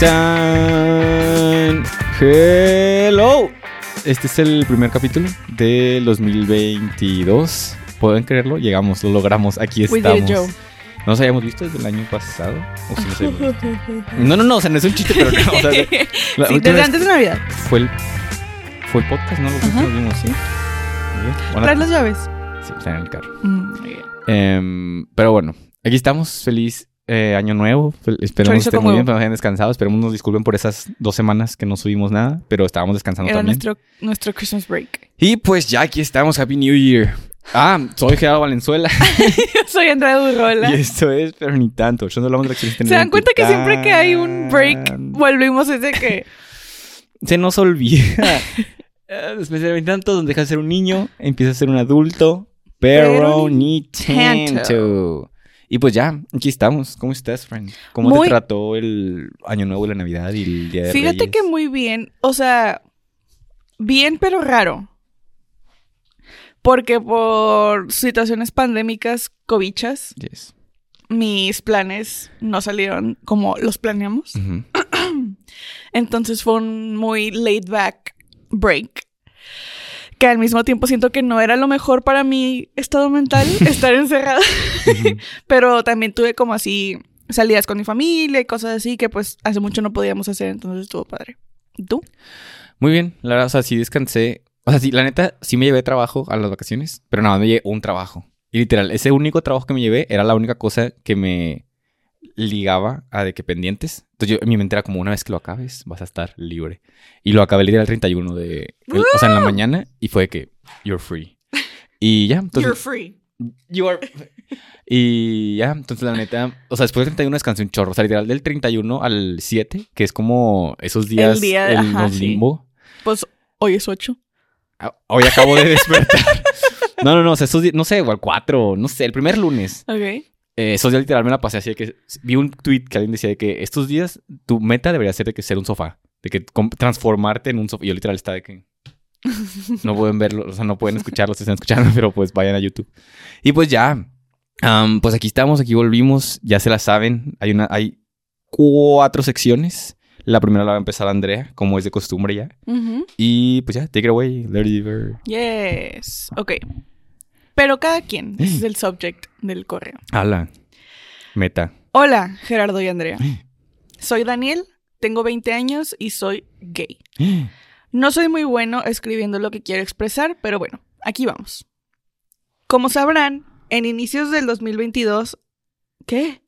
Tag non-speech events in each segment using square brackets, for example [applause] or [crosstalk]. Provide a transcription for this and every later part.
tan. Hello. Este es el primer capítulo del 2022. ¿Pueden creerlo? Llegamos, lo logramos. Aquí estamos. ¿No nos habíamos visto desde el año pasado? ¿O sí nos habíamos visto? [laughs] No, no, no, o sea, no es un chiste, pero no. O sea, de- [laughs] la sí, última desde antes de Navidad. fue el, fue el podcast, ¿no? Lo nos vimos, sí. Bueno, las llaves. sí, está en el carro. Mm, muy bien. Em, pero bueno, aquí estamos. Feliz eh, año nuevo. Fel- Esperemos Chorizo estén muy bien, pero hayan descansado. Esperemos nos disculpen por esas dos semanas que no subimos nada, pero estábamos descansando Era también. nuestro, nuestro Christmas break. Y pues ya aquí estamos. Happy New Year. Ah, soy Gerardo Valenzuela. [laughs] Soy Andrea Durrola. y esto es, pero ni tanto. Yo no hablamos de la ¿Se dan cuenta que siempre que hay un break, [laughs] volvimos ese que... Se nos olvida. Después de tanto, donde deja de ser un niño, empieza a ser un adulto, pero, Pero ni ni tanto. tanto. Y pues ya, aquí estamos. ¿Cómo estás, friend? ¿Cómo Muy- te trató el Año Nuevo y la Navidad y el Día de Fíjate Reyes? que muy bien. O sea, bien pero raro. Porque por situaciones pandémicas covichas, Yes. mis planes no salieron como los planeamos. [clears throat] Entonces fue un muy laid back break. Que al mismo tiempo siento que no era lo mejor para mi estado mental [laughs] estar encerrada. Pero también tuve como así salidas con mi familia y cosas así que pues hace mucho no podíamos hacer, entonces estuvo padre. ¿Y ¿Tú? Muy bien, la verdad, o sea, sí descansé. O sea, sí, la neta, sí me llevé trabajo a las vacaciones, pero nada, me llevé un trabajo. Y literal, ese único trabajo que me llevé era la única cosa que me ligaba a de que pendientes. Entonces yo, en mi mente era como una vez que lo acabes, vas a estar libre. Y lo acabé literal el 31 de... el- o sea, en la mañana y fue de que, you're free. Y ya, entonces... free. You are- [laughs] Y ya, entonces la neta, o sea, después del 31 descansé un chorro, o sea, literal del 31 al 7, que es como esos días día- ajá, los sí. limbo. Pues hoy es 8. Ah, Hoy acabo de [laughs] despertar. no, no, no, o sea, esos días, no sé, o al 4, no sé, el primer lunes. Ok. Eh, esos días literal me la pasé así de que vi un tweet que alguien decía de que estos días tu meta debería ser de que ser un sofá, de que transformarte en un sofá. Y yo literal estaba de que [laughs] no pueden verlo, o sea, no pueden escucharlo si están escuchando, [laughs] pero pues vayan a YouTube. Y pues ya, am, pues aquí estamos, aquí volvimos, ya se la saben, hay una, hay cuatro secciones. La primera la va a empezar Andrea, como es de costumbre ya. Ujú. Y pues ya, take it away, Lady Bird. Yes. Ok. Pero cada quien ese [gasps] es el subject del correo. Ala. Meta. Hola, Gerardo y Andrea. [gasps] Soy Daniel, tengo 20 años y soy gay. [gasps] No soy muy bueno escribiendo lo que quiero expresar, pero bueno, aquí vamos. Como sabrán, en inicios del 2022... ¿Qué?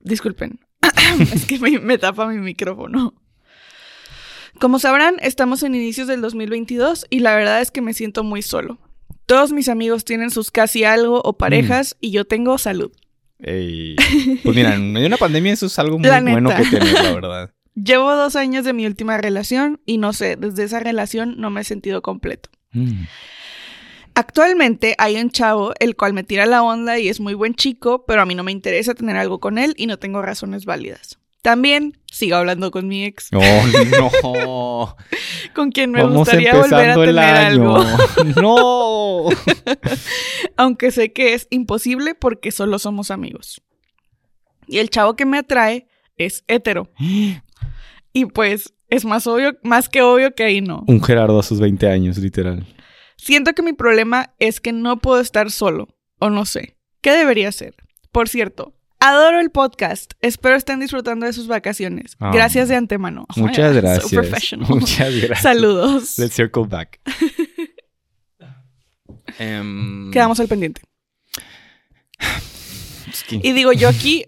Disculpen. [coughs] es que me, me tapa mi micrófono. Como sabrán, estamos en inicios del 2022 y la verdad es que me siento muy solo. Todos mis amigos tienen sus casi algo o parejas y yo tengo salud. Ey. [laughs] Pues mira, en medio de una pandemia eso es algo muy bueno que tener, la verdad. [laughs] Llevo dos años de mi última relación y no sé, desde esa relación no me he sentido completo. Mm. Actualmente hay un chavo el cual me tira la onda y es muy buen chico, pero a mí no me interesa tener algo con él y no tengo razones válidas. También sigo hablando con mi ex, Oh, no. [laughs] con quien me Vamos gustaría volver a tener algo, [laughs] No. [laughs] aunque sé que es imposible porque solo somos amigos. Y el chavo que me atrae es hetero. [gasps] Y pues es más obvio, más que obvio que ahí no. Un Gerardo a sus 20 años, literal. Siento que mi problema es que no puedo estar solo, o no sé. ¿Qué debería hacer? Por cierto, adoro el podcast. Espero estén disfrutando de sus vacaciones. Ah. Gracias de antemano. [laughs] Muchas So gracias. professional. [laughs] Muchas gracias. Saludos. Let's circle back. [laughs] Em, Quedamos al pendiente. [sighs] Y digo, yo aquí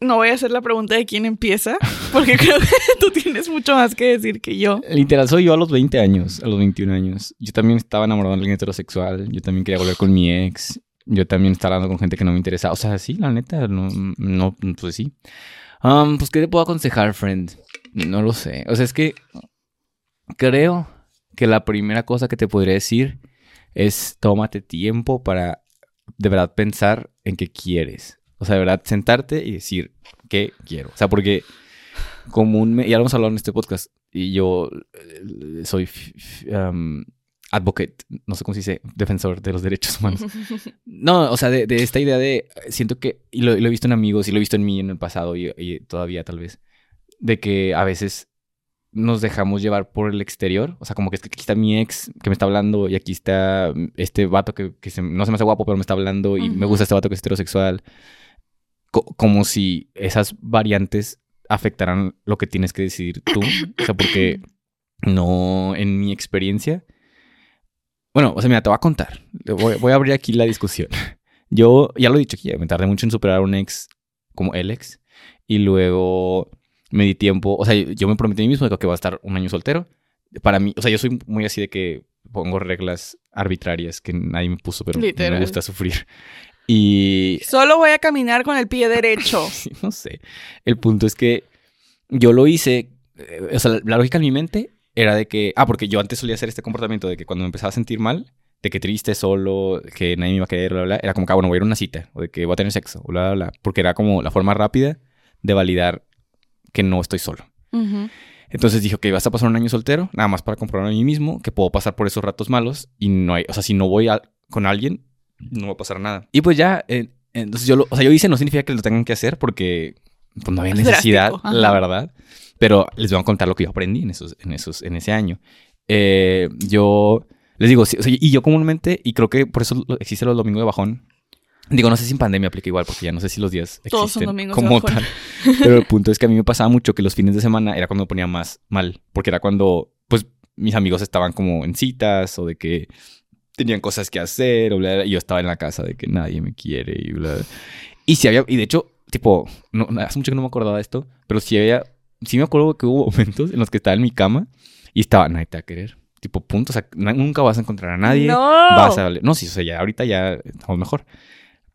no voy a hacer la pregunta de quién empieza, porque creo que tú tienes mucho más que decir que yo. Literal, soy yo a los 20 años, a los 21 años. Yo también estaba enamorado de alguien heterosexual. Yo también quería volver con mi ex. Yo también estaba hablando con gente que no me interesaba. O sea, sí, la neta, no, no pues sí. Um, pues, ¿qué te puedo aconsejar, friend? No lo sé. O sea, es que creo que la primera cosa que te podría decir es tómate tiempo para de verdad pensar en qué quieres. O sea, de verdad sentarte y decir qué quiero. O sea, porque comúnmente, ya lo hemos hablado en este podcast, y yo eh, soy um, advocate, no sé cómo se dice, defensor de los derechos humanos. No, o sea, de, de esta idea de, siento que, y lo, lo he visto en amigos y lo he visto en mí en el pasado y, y todavía tal vez, de que a veces nos dejamos llevar por el exterior. O sea, como que es que aquí está mi ex que me está hablando y aquí está este vato que, que se- no se me hace guapo, pero me está hablando y me gusta este vato que es heterosexual. Co- como si esas variantes afectaran lo que tienes que decidir tú. O sea, porque [clears throat] no, en mi experiencia. Bueno, o sea, mira, te voy a contar. Voy, voy a abrir aquí la discusión. [laughs] Yo, ya lo he dicho aquí, me tardé mucho en superar a un ex como el ex. Y luego me di tiempo. O sea, yo me prometí a mí mismo que voy a estar un año soltero. Para mí, o sea, yo soy muy así de que pongo reglas arbitrarias que nadie me puso, pero Literal. me gusta sufrir. Y Solo voy a caminar con el pie derecho. [laughs] No sé. El punto es que yo lo hice, eh, o sea, la, la lógica en mi mente era de que, ah, porque yo antes solía hacer este comportamiento de que cuando me empezaba a sentir mal, de que triste, solo, que nadie me iba a querer, bla, bla, bla, era como que, ah, bueno, voy a ir a una cita, o de que voy a tener sexo, bla, bla, bla, porque era como la forma rápida de validar que no estoy solo. Entonces dije, ok, vas a pasar un año soltero, nada más para comprobar a mí mismo que puedo pasar por esos ratos malos y no hay, o sea, si no voy a- con alguien, no va a pasar nada. Y pues ya, eh, entonces yo lo, o sea, yo hice, no significa que lo tengan que hacer porque pues no había [laughs] Es necesidad, la verdad. Pero les voy a contar lo que yo aprendí en esos, en esos, en ese año. Eh, yo les digo, sí, o sea, y yo comúnmente, y creo que por eso existe los domingos de bajón. Digo, no sé si en pandemia aplica igual, porque ya no sé si los días existen Todos son domingos de como bajón. tal. [laughs] Pero el punto es que a mí me pasaba mucho que los fines de semana era cuando me ponía más mal, porque era cuando, pues, mis amigos estaban como en citas o de que tenían cosas que hacer o bla, bla, y yo estaba en la casa de que nadie me quiere y bla. Y si había, y de hecho, tipo, no, hace mucho que no me acordaba de esto, pero sí había, sí me acuerdo que hubo [laughs] momentos en los que estaba en mi cama y estaba, nadie te va a querer. Tipo, punto, o sea, nunca vas a encontrar a nadie. No. Vas a... No, sí, o sea, ya ahorita ya estamos mejor.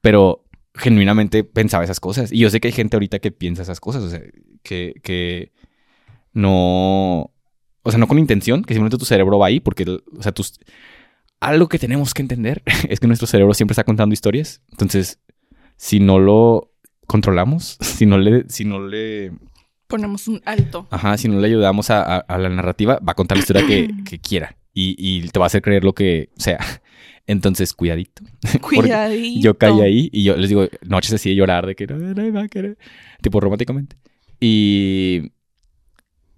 Pero genuinamente pensaba esas cosas. Y yo sé que hay gente ahorita que piensa esas cosas, o sea, que, que no... O sea, no con intención, que simplemente tu cerebro va ahí porque, o sea, tus... Algo que tenemos que entender [laughs] es que nuestro cerebro siempre está contando historias. Entonces, si no lo controlamos, [laughs] si no le, si no le, Ponemos un alto. ajá, si no le ayudamos a, a- a la narrativa, va a contar la historia que, [clears throat] que quiera y, y te va a hacer creer lo que sea. Entonces, cuidadito. [laughs] Cuidadito. Yo caí ahí y yo les digo, noches así de llorar de que no, me va a querer. Tipo románticamente. Y.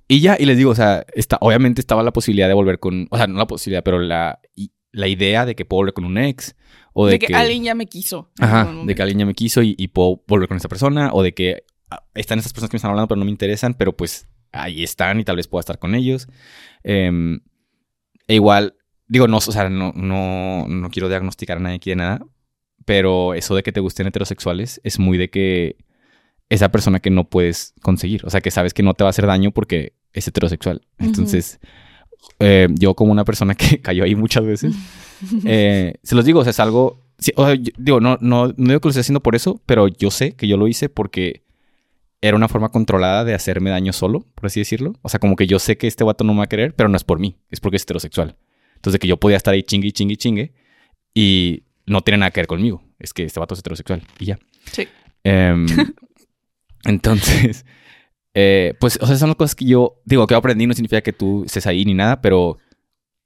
Y ya, y les digo, o sea, está, obviamente estaba la posibilidad de volver con. O sea, no la posibilidad, pero la, la idea de que puedo volver con un ex. O de, De que, alguien ya me quiso. Ajá, de que alguien ya me quiso y, y puedo volver con esta persona. O de que están esas personas que me están hablando, pero no me interesan, pero pues ahí están y tal vez pueda estar con ellos. Em, e igual, digo, no, o sea, no, no, no quiero diagnosticar a nadie aquí de nada, pero eso de que te gusten heterosexuales es muy de que esa persona que no puedes conseguir. O sea, que sabes que no te va a hacer daño porque es heterosexual. Entonces, eh, yo como una persona que [laughs] cayó ahí muchas veces, [laughs] eh, se los digo, o sea, es algo... sí, o sea, yo- digo, no, no, no digo que lo esté haciendo por eso, pero yo sé que yo lo hice porque era una forma controlada de hacerme daño solo, por así decirlo. O sea, como que yo sé que este vato no me va a querer, pero no es por mí, es porque es heterosexual. Entonces, de que yo podía estar ahí chingue, chingue, chingue, y no tiene nada que ver conmigo. Es que este vato es heterosexual, y ya. Sí. Em, [laughs] entonces, eh, pues, o sea, son las cosas que yo digo que aprendí, no significa que tú estés ahí ni nada, pero,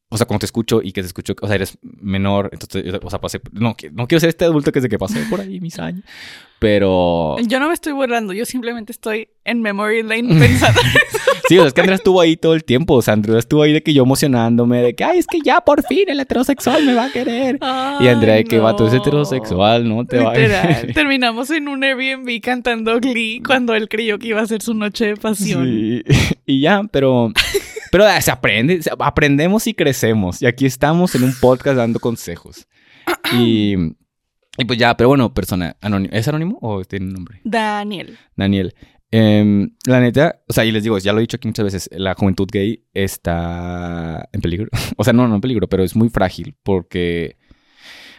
o sea, cuando te escucho y que te escucho, o sea, eres menor, entonces, o sea, pasé, no, no quiero ser este adulto que es de que pasé por ahí mis años, pero, Yo no me estoy burlando, yo simplemente estoy en memory lane pensando. [laughs] sí, o sea, es que Andrea estuvo ahí todo el tiempo, o sea, Andrea estuvo ahí de que yo emocionándome, de que, ay, es que ya por fin el heterosexual me va a querer. Y Andrea de que Ay, vato es heterosexual, no te va a Literal. [laughs] Terminamos en un Airbnb cantando Glee cuando él creyó que iba a ser su noche de pasión. Sí. [laughs] Y ya, pero. Pero se aprende, aprendemos y crecemos. Y aquí estamos en un podcast dando consejos. Y. Y pues ya, pero bueno, persona anónimo. ¿Es anónimo o tiene un nombre? Daniel. Daniel. Em, la neta, o sea, y les digo, ya lo he dicho aquí muchas veces, la juventud gay está en peligro. [laughs] o sea, no, no en peligro, pero es muy frágil porque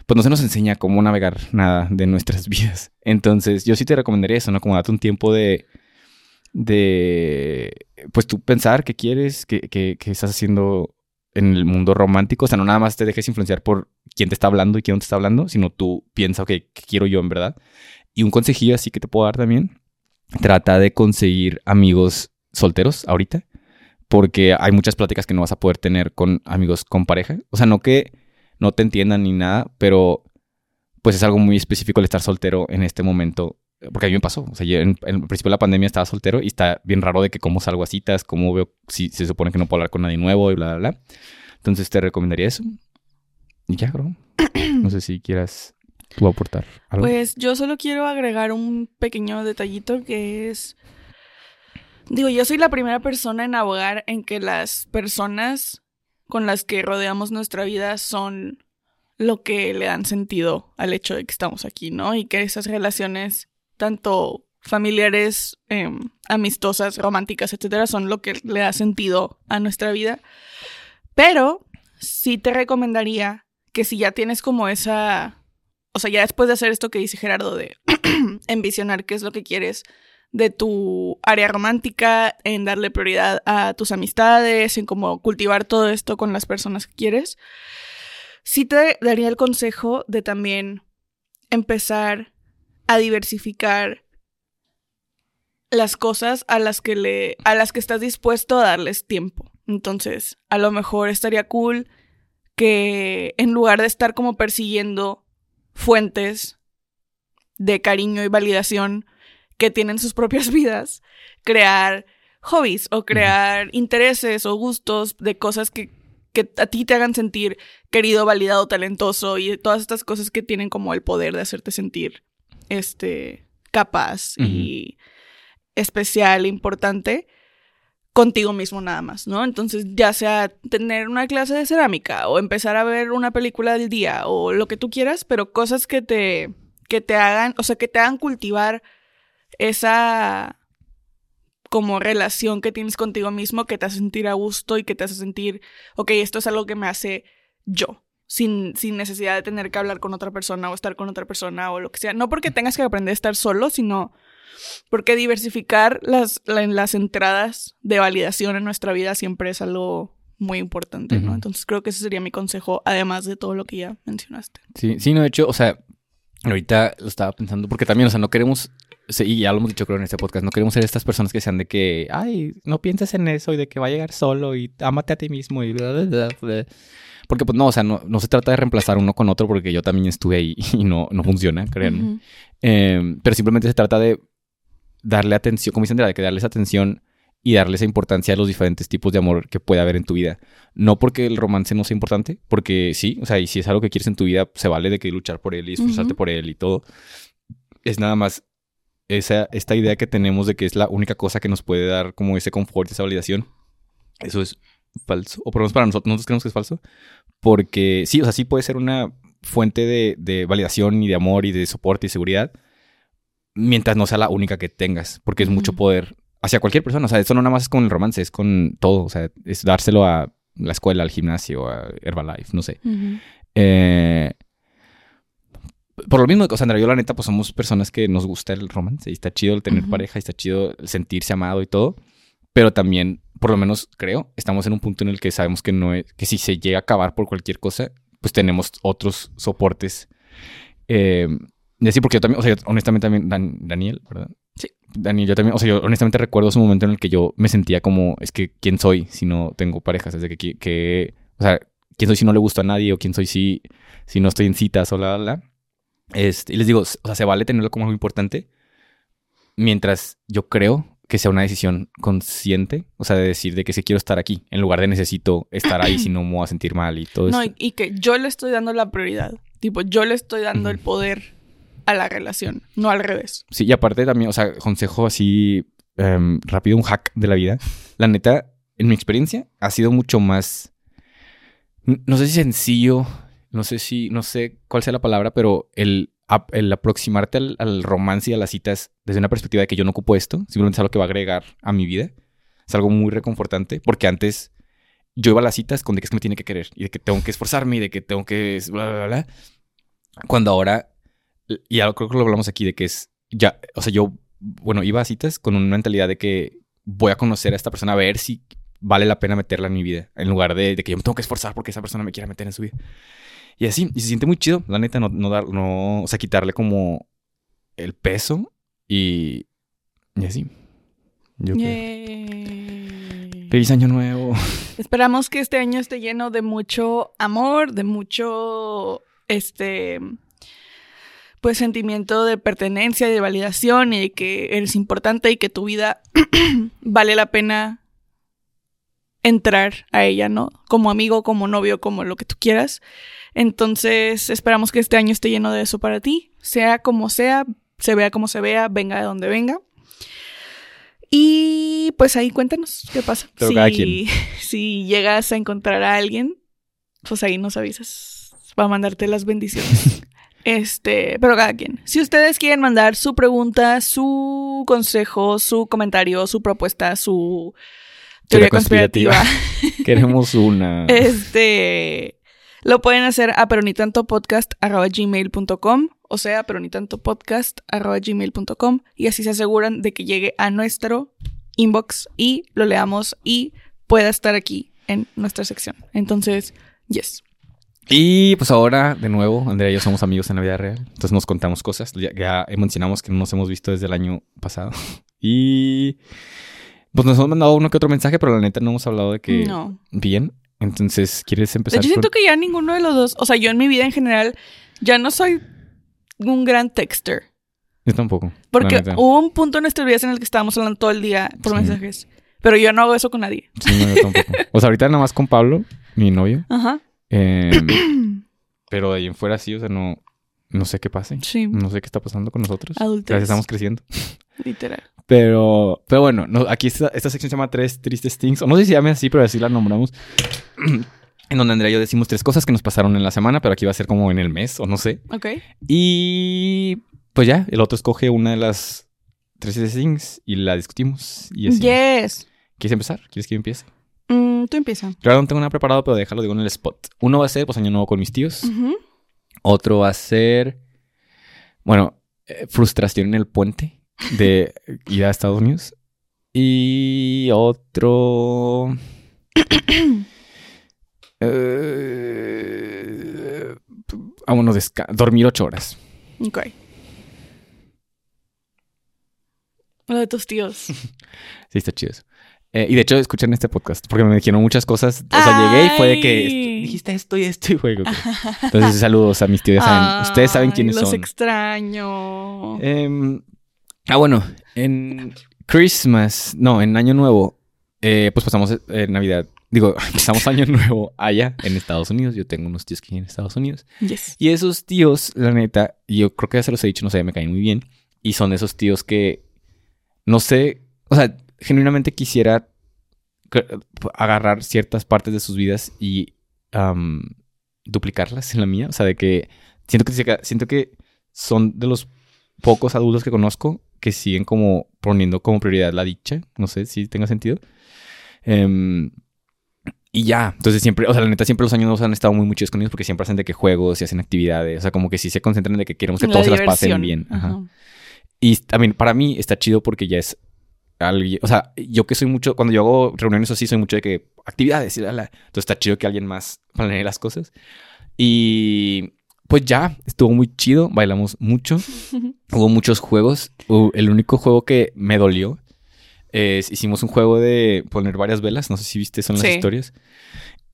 pues no se nos enseña cómo navegar nada de nuestras [laughs] vidas. Entonces, yo sí te recomendaría eso, ¿no? Como date un tiempo de, de, pues tú pensar qué quieres, qué, qué- qué estás haciendo en el mundo romántico. O sea, no nada más te dejes influenciar por quién te está hablando y quién no te está hablando, sino tú piensa, ok, ¿qué quiero yo en verdad? Y un consejillo así que te puedo dar también, trata de conseguir amigos solteros ahorita, porque hay muchas pláticas que no vas a poder tener con amigos con pareja. O sea, no que no te entiendan ni nada, pero pues es algo muy específico el estar soltero en este momento porque a mí me pasó. O sea, yo en, en el principio de la pandemia estaba soltero y está bien raro de que cómo salgo a citas, cómo veo si se supone que no puedo hablar con nadie nuevo y bla, bla, bla. Entonces te recomendaría eso. Y ya, bro. [clears throat] No sé si quieras tú aportar algo. Pues yo solo quiero agregar un pequeño detallito que es... Digo, yo soy la primera persona en abogar en que las personas con las que rodeamos nuestra vida son lo que le dan sentido al hecho de que estamos aquí, ¿no? Y que esas relaciones, tanto familiares, em, amistosas, románticas, etcétera, son lo que le da sentido a nuestra vida. Pero sí te recomendaría que si ya tienes como esa. O sea, ya después de hacer esto que dice Gerardo, de [clears throat] envisionar qué es lo que quieres de tu área romántica, en darle prioridad a tus amistades, en cómo cultivar todo esto con las personas que quieres, sí te daría el consejo de también empezar a diversificar las cosas a las que le a las que estás dispuesto a darles tiempo. Entonces, a lo mejor estaría cool que en lugar de estar como persiguiendo fuentes de cariño y validación que tienen sus propias [laughs] vidas, crear hobbies o crear intereses o gustos de cosas que, que a ti te hagan sentir querido, validado, talentoso y todas estas cosas que tienen como el poder de hacerte sentir este capaz y especial, importante contigo mismo nada más, ¿no? Entonces, ya sea tener una clase de cerámica o empezar a ver una película del día o lo que tú quieras, pero cosas que te que te hagan, o sea, que te hagan cultivar esa como relación que tienes contigo mismo que te hace sentir a gusto y que te hace sentir, ok, esto es algo que me hace yo, sin, sin necesidad de tener que hablar con otra persona o estar con otra persona o lo que sea. No porque tengas que aprender a estar solo, sino porque diversificar las, la- las entradas de validación en nuestra vida siempre es algo muy importante, ¿no? Entonces creo que ese sería mi consejo, además de todo lo que ya mencionaste. Sí, sí, no, de hecho, o sea, ahorita lo estaba pensando, porque también, o sea, no queremos, y ya lo hemos dicho creo en este podcast, no queremos ser estas personas que sean de que, ay, no pienses en eso y de que va a llegar solo y ámate a ti mismo y bla, bla, bla, bla. Porque pues no, o sea, no, no se trata de reemplazar uno con otro porque yo también estuve ahí [laughs] y no, no funciona, créanme. Eh, pero simplemente se trata de darle atención, como dicen, de que darles atención y darle esa importancia a los diferentes tipos de amor que puede haber en tu vida. No porque el romance no sea importante, porque sí, o sea, y si es algo que quieres en tu vida, se vale de que luchar por él y esforzarte por él y todo. Es nada más esa, esta idea que tenemos de que es la única cosa que nos puede dar como ese confort, esa validación. Eso es falso. O por lo menos para nosotros, nosotros creemos que es falso. Porque sí, o sea, sí puede ser una fuente de, de validación y de amor y de soporte y seguridad mientras no sea la única que tengas, porque es mucho poder hacia cualquier persona. O sea, eso no nada más es con el romance, es con todo. O sea, es dárselo a la escuela, al gimnasio, a Herbalife, no sé. Ujú. Eh, por lo mismo, o sea, Andrea yo, la neta, pues somos personas que nos gusta el romance y está chido el tener Ujú. pareja y está chido el sentirse amado y todo. Pero también, por lo menos creo, estamos en un punto en el que sabemos que no es, que si se llega a acabar por cualquier cosa, pues tenemos otros soportes. Eh, y así, porque yo también, o sea, yo honestamente también, Dan- Daniel, ¿verdad? Sí. Daniel, yo también, o sea, yo honestamente recuerdo ese momento en el que yo me sentía como, es que, ¿quién soy si no tengo parejas? Es de que, que, o sea, ¿quién soy si no le gusto a nadie? ¿O quién soy si, si no estoy en citas o la, la, la? Este, y les digo, o sea, se vale tenerlo como algo importante mientras yo creo que sea una decisión consciente, o sea, de decir de que sí quiero estar aquí, en lugar de necesito estar ahí [clears throat] si no me voy a sentir mal y todo No, eso. y, y que yo le estoy dando la prioridad. Tipo, yo le estoy dando el poder a la relación, no al revés. Sí, y aparte también, o sea, consejo así em, rápido, un hack de la vida. La neta, en mi experiencia, ha sido mucho más, no sé si sencillo, no sé si, no sé cuál sea la palabra, pero el, el aproximarte al, romance y a las citas desde una perspectiva de que yo no ocupo esto, simplemente es algo que va a agregar a mi vida. Es algo muy reconfortante, porque antes yo iba a las citas con de que es que me tiene que querer y de que tengo que esforzarme y de que tengo que bla, bla, bla. Cuando ahora, y creo que lo hablamos aquí, de que es ya, o sea, yo, bueno, iba a citas con una mentalidad de que voy a conocer a esta persona a ver si vale la pena meterla en mi vida, en lugar de, de que yo me tengo que esforzar porque esa persona me quiera meter en su vida. Y así, y se siente muy chido, la neta, no, no dar, no, o sea, quitarle como el peso y, y así. Yo. Feliz año nuevo. Esperamos que este año esté lleno de mucho amor, de mucho, este, pues sentimiento de pertenencia, de validación y de que eres importante y que tu vida [clears throat] vale la pena entrar a ella, ¿no? Como amigo, como novio, como lo que tú quieras. Entonces, esperamos que este año esté lleno de eso para ti, sea como sea, se vea como se vea, venga de donde venga. Y pues ahí cuéntanos qué pasa. Pero si, cada quien. [laughs] si llegas a encontrar a alguien, pues ahí nos avisas para mandarte las bendiciones. [laughs] Este, pero cada quien. Si ustedes quieren mandar su pregunta, su consejo, su comentario, su propuesta, su teoría conspirativa, [laughs] Queremos una. este, lo pueden hacer a peronitantopodcast.gmail.com o sea, peronitantopodcast.gmail.com y así se aseguran de que llegue a nuestro inbox y lo leamos y pueda estar aquí en nuestra sección. Entonces, yes. Y pues ahora, de nuevo, Andrea y yo somos amigos en la vida real. Entonces nos contamos cosas. Ya, ya mencionamos que no nos hemos visto desde el año pasado. [laughs] Y pues nos hemos mandado uno que otro mensaje, pero la neta no hemos hablado de que No. bien. Entonces, ¿quieres empezar? con- siento que ya ninguno de los dos, o sea, yo en mi vida en general, ya no soy un gran texter. Yo tampoco. Porque hubo un punto en nuestras vidas en el que estábamos hablando todo el día por Sí. mensajes. Pero yo no hago eso con nadie. Sí, no, yo tampoco. [laughs] O sea, ahorita nada más con Pablo, mi novio. Ajá. Em, [clears throat] pero de ahí en fuera sí, o sea, no, no sé qué pase. Sí, No sé qué está pasando con nosotros. Adultez. Gracias, estamos creciendo. literal. Pero, pero bueno, no, aquí esta, esta sección se llama Tres Tristes Things. O no sé si se llame así, pero así la nombramos. [clears throat] en donde Andrea y yo decimos tres cosas que nos pasaron en la semana, pero aquí va a ser como en el mes, o no sé. Ok. Y pues ya, el otro escoge una de las tres Tristes Things y la discutimos. Y así. Yes. ¿Quieres empezar? ¿Quieres que yo empiece? Mm, tú empieza. Claro, no tengo nada preparado, pero déjalo, digo en el spot. Uno va a ser, pues, año nuevo con mis tíos. Otro va a ser, bueno, eh, frustración en el puente de ir a Estados Unidos. Y otro... [clears throat] eh, desca- dormir ocho horas. Ok. Lo de tus tíos. [laughs] Sí, está chido eso. Eh, y de hecho, escuchen este podcast porque me dijeron muchas cosas. O sea, llegué y fue de que Ay. "Esto- dijiste esto y esto y que- [laughs] Entonces, saludos a mis tíos. ya saben- ustedes saben Ay, quiénes los son. extraño. Em, ah, bueno, en Christmas, no, en Año Nuevo, eh, pues pasamos eh, Navidad. Digo, [laughs] pasamos Año Nuevo allá en Estados Unidos. Yo tengo unos tíos que viven en Estados Unidos. Yes. Y esos tíos, la neta, yo creo que ya se los he dicho, no sé, me caen muy bien. Y son esos tíos que, no sé, o sea, genuinamente quisiera agarrar ciertas partes de sus vidas y duplicarlas en la mía. O sea, de que siento que, siento que son de los pocos adultos que conozco que siguen como poniendo como prioridad la dicha. No sé si tenga sentido. Em, y ya, entonces siempre, o sea, la neta, siempre los años nuevos han estado muy, muy chidos con ellos porque siempre hacen de que juegos y hacen actividades. O sea, como que sí se concentran de que queremos que La todos se las pasen bien. Ajá. Ajá. Y también para mí está chido porque ya es alguien, o sea, yo que soy mucho, cuando yo hago reuniones así, soy mucho de que actividades y la, la. Entonces está chido que alguien más planee las cosas. Y pues ya, estuvo muy chido, bailamos mucho, [laughs] hubo muchos juegos. El único juego que me dolió es, hicimos un juego de poner varias velas, no sé si viste, son las Sí. historias.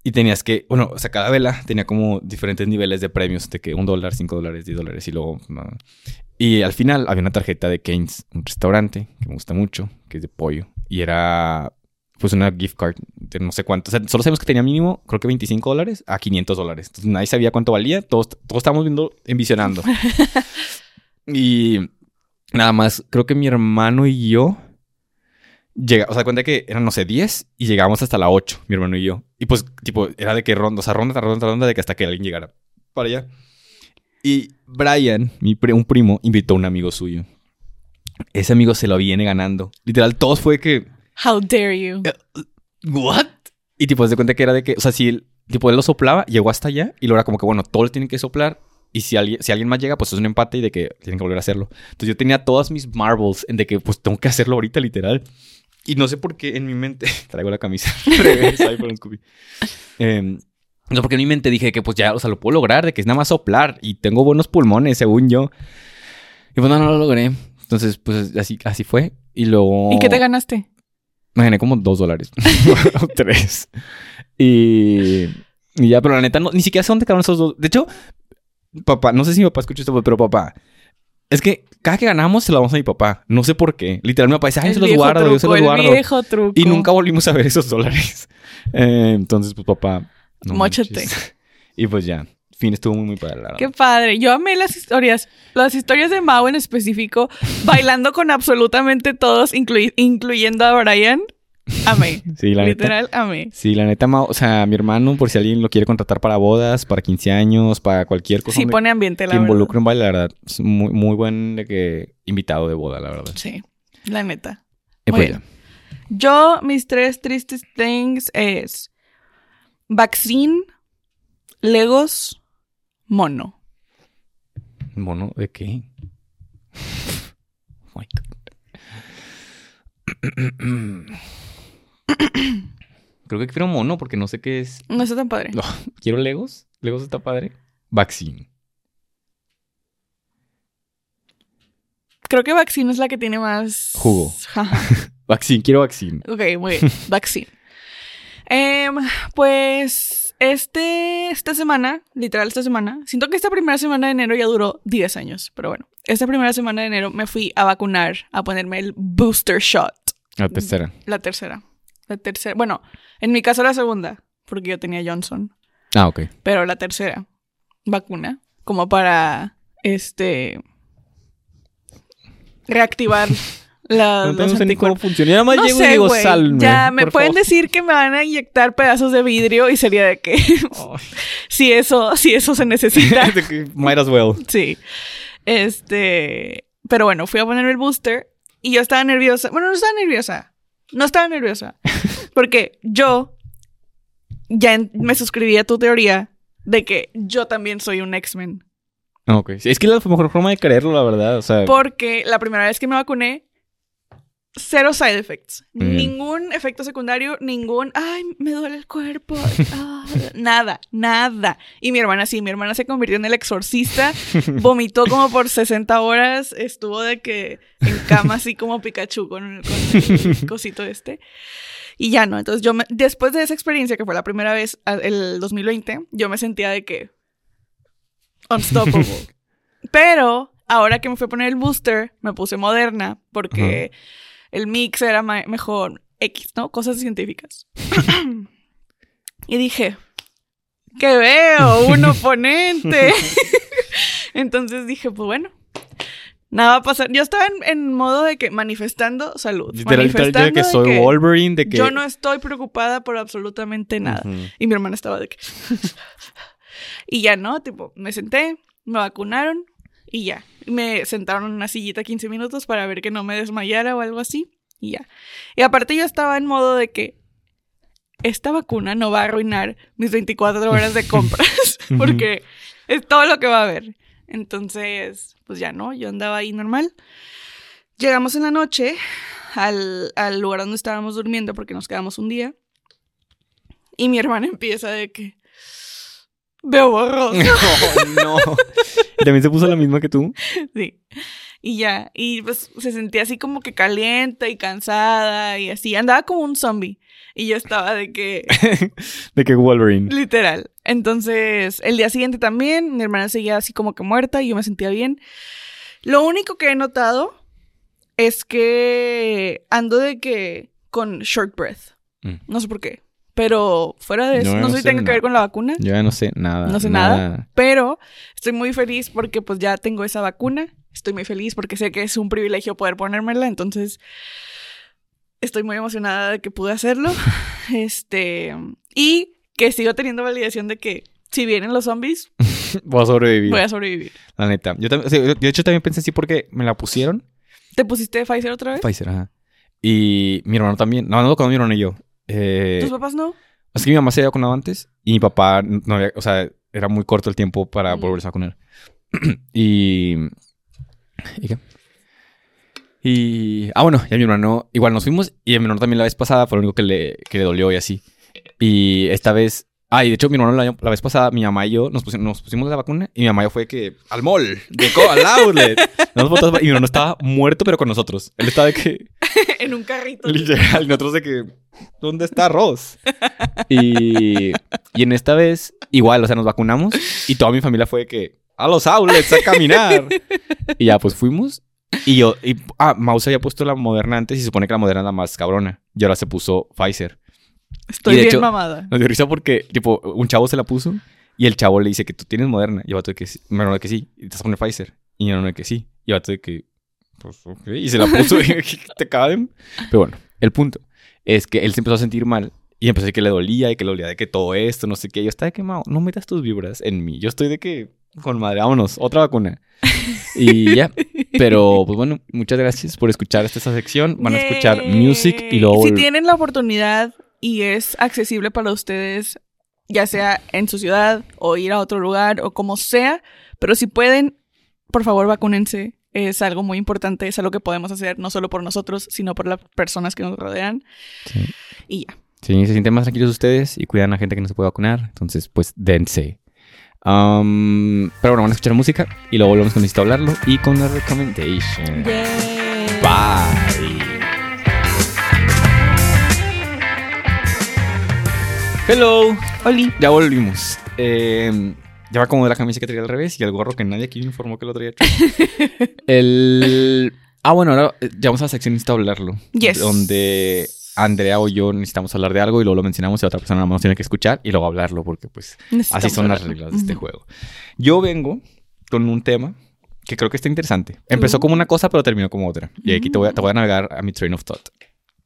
Y tenías que, bueno, o sea, cada vela tenía como diferentes niveles de premios, de que un dólar, cinco dólares, diez dólares y luego... no. Y al final había una tarjeta de Keynes, un restaurante que me gusta mucho, que es de pollo. Y era pues una gift card de no sé cuánto. O sea, solo sabemos que tenía mínimo, creo que 25 dólares a 500 dólares. Entonces nadie sabía cuánto valía. Todos, todos estábamos viendo, envisionando. [laughs] y nada más, creo que mi hermano y yo... Llega, o sea, cuenta que eran, no sé, 10 y llegamos hasta la 8, mi hermano y yo. Y pues, tipo, era de que ronda, o sea, ronda, tras ronda, tras ronda, de que hasta que alguien llegara para allá. Y Brian, mi pri- un primo, invitó a un amigo suyo. Ese amigo se lo viene ganando. Literal, todos fue que, How dare you. ¿what? Y tipo, se cuenta que era de que, o sea, si él, tipo, él lo soplaba, llegó hasta allá y luego era como que, bueno, todos tienen que soplar. Y si alguien, si alguien más llega, pues es un empate y de que tienen que volver a hacerlo. Entonces yo tenía todas mis marbles en de que, pues tengo que hacerlo ahorita, literal. Y no sé por qué en mi mente. [laughs] Traigo la camisa ahí por un Scooby. Em, no sé por qué en mi mente dije que, pues ya, o sea, lo puedo lograr, de que es nada más soplar y tengo buenos pulmones, según yo. Y pues no, no lo logré. Entonces, pues así, así fue. Y luego. ¿Y qué te ganaste? Me gané como dos dólares. [laughs] o tres. Y, y ya, pero la neta, no, ni siquiera sé dónde quedaron esos dos. De hecho, papá, no sé si mi papá escucha esto, pero papá, Es que cada que ganamos se lo damos a mi papá. No sé por qué. Literal, mi papá dice, ay, El se los guardo, yo se los guardo. El viejo truco. Y nunca volvimos a ver esos dólares. [laughs] Eh, entonces, pues papá. no Móchate. manches. Y pues ya. Fin estuvo muy, muy padre, la. Qué padre. Yo amé las historias. Las historias de Mao en específico, bailando con absolutamente todos, incluyendo a Brian. Amé. [laughs] Sí, la neta. Literal, amé. Sí, la neta, Mao, o sea, mi hermano, por si alguien lo quiere contratar para bodas, para 15 años, para cualquier cosa Sí, pone ambiente, la que verdad. involucre un baile, la verdad. Es muy, muy buen de que invitado de boda, la verdad. Sí, la neta. Y Muy pues. Yo, mis tres tristes things es vaccine, Legos, mono. ¿Mono de qué? [laughs] Oh my God. [clears throat] Creo que quiero mono porque no sé qué es. No está tan padre. No, [laughs] quiero Legos. Legos está padre. Vaccine. Creo que vaccine es la que tiene más... Jugo. [laughs] Vaccine, quiero vaccine. Ok, muy bien. Vaccine. Em, pues este, esta semana, literal esta semana, siento que esta primera semana de enero ya duró 10 años, pero bueno, esta primera semana de enero me fui a vacunar, a ponerme el booster shot, La tercera. la tercera. La tercera, bueno, en mi caso la segunda, porque yo tenía Johnson, Ah, ok. pero la tercera vacuna, como para, este, reactivar [laughs] la, No los tengo ni cómo funciona. Yo nada más No llego y digo, güey. salme. Ya me pueden favor". decir que me van a inyectar pedazos de vidrio y sería de que [laughs] si eso, si eso se necesita. [laughs] Might as well. sí. Este, pero bueno, fui a ponerme el booster y yo estaba nerviosa. Bueno, no estaba nerviosa. No estaba nerviosa. Porque yo ya me suscribí a tu teoría de que yo también soy un X-Men. Ok. Es que la mejor forma de creerlo, la verdad. O sea, Porque la primera vez que me vacuné, cero side effects. Bien. Ningún efecto secundario, ningún, ay, me duele el cuerpo. [laughs] ah", nada, nada. Y mi hermana sí, mi hermana se convirtió en el exorcista, [laughs] vomitó como por 60 horas, estuvo de que en cama así como Pikachu con, con el [laughs] cosito este. Y ya no, entonces yo me, después de esa experiencia, que fue la primera vez, el 2020, yo me sentía de que unstoppable. Pero ahora que me fui a poner el booster, me puse moderna porque el mix era mejor X, ¿no? Cosas científicas. [laughs] y dije, que veo un [laughs] oponente. [laughs] Entonces dije, pues bueno, nada va a pasar. Yo estaba en, en modo de que manifestando salud. de manifestando que de soy que Wolverine, de que... Yo no estoy preocupada por absolutamente nada. Y mi hermana estaba de que... y ya, ¿no? Tipo, me senté, me vacunaron y ya. Me sentaron en una sillita 15 minutos para ver que no me desmayara o algo así y ya. Y aparte yo estaba en modo de que esta vacuna no va a arruinar mis 24 horas de compras [laughs] porque es todo lo que va a haber. Entonces, pues ya no, yo andaba ahí normal. Llegamos en la noche al, al lugar donde estábamos durmiendo porque nos quedamos un día. Y mi hermana [laughs] empieza de que veo borroso. [laughs] No. ¿Y ¿También se puso la misma que tú? sí. Y ya, y pues se sentía así como que caliente y cansada y así. Andaba como un zombie. Y yo estaba de que, [laughs] de que Wolverine. literal. Entonces, el día siguiente también, mi hermana seguía así como que muerta y yo me sentía bien. Lo único que he notado es que ando de que con short breath. Mm. No sé por qué. Pero fuera de eso, No, sé si tenga que ver con la vacuna. Yo ya no sé nada. No sé nada. Pero estoy muy feliz porque pues ya tengo esa vacuna. Estoy muy feliz porque sé que es un privilegio poder ponérmela. Entonces estoy muy emocionada de que pude hacerlo. [laughs] Este. Y que sigo teniendo validación de que si vienen los zombies, [laughs] Voy a sobrevivir. voy a sobrevivir. La neta. Yo también, o sea, yo- de hecho también pensé así porque me la pusieron. ¿Te pusiste Pfizer otra vez? Pfizer, ajá. Y mi hermano también. No, no, con mi hermano y yo. Eh, ¿Tus papás no? es que mi mamá se había vacunado antes y mi papá no había, o sea, era muy corto el tiempo para Mm. volverse a vacunar. [clears throat] y. ¿Y qué? Y. Ah, bueno, y a mi hermano, igual nos fuimos y a mi hermano también la vez pasada fue lo único que le, que le dolió y así. Y esta vez. Ah, y de hecho, mi hermano la, la vez pasada, mi mamá y yo nos pusimos, nos pusimos la vacuna y mi mamá y yo fue que al mall, de co- al outlet. Nos y mi hermano estaba muerto, pero con nosotros. Él estaba de que. [laughs] en un carrito. Literal, y nosotros de que, ¿dónde está Ross? Y, y en esta vez, igual, o sea, nos vacunamos y toda mi familia fue de que, a los outlets a caminar. y ya, pues fuimos. Y yo, y, ah, Mouse había puesto la Moderna antes y se supone que la Moderna es la más cabrona. Y ahora se puso Pfizer. Estoy Y de bien hecho- mamada. Nos dio risa porque, tipo, un chavo se la puso y el chavo le dice que tú tienes Moderna. Y el vato de que sí. De que sí. Y te vas a poner Pfizer. Y yo no de que sí. Y el vato de que, pues, ok. Y se la puso [laughs] y te de... Pero bueno, el punto es que él se empezó a sentir mal y decir que le dolía y que le dolía de que todo esto, no sé qué. Yo estaba de que, "Mao, no metas tus vibras en mí. Yo estoy de que, con madre, vámonos, otra vacuna. [laughs] Y ya. Pero, pues bueno, muchas gracias por escuchar esta sección. Van a escuchar music y luego... Si tienen la oportunidad y es accesible para ustedes, ya sea en su ciudad o ir a otro lugar o como sea, pero si pueden, por favor, vacúnense. Es algo muy importante, es algo que podemos hacer no solo por nosotros, sino por las personas que nos rodean. Sí. Y ya. Sí, se sienten más tranquilos ustedes y cuidan a gente que no se puede vacunar. Entonces, pues, dense. Um, pero bueno, van a escuchar música y luego volvemos con Necesito Hablarlo y con la recommendation. Bye. Hello. Oli. Ya volvimos. Eh, ya va como de la camisa que traía al revés y el gorro que nadie aquí me informó que lo traía [laughs] el... Ah, bueno, ahora eh, ya vamos a la sección Necesito Hablarlo. Yes. Donde Andrea o yo necesitamos hablar de algo y luego lo mencionamos y la otra persona nada más tiene que escuchar y luego hablarlo porque pues así Necesitamos son las reglas de este Ujú. juego. Yo vengo con un tema que creo que está interesante. Empezó Uh. como una cosa pero terminó como otra. Y aquí te voy, a, te voy a Mm. navegar a mi train of thought.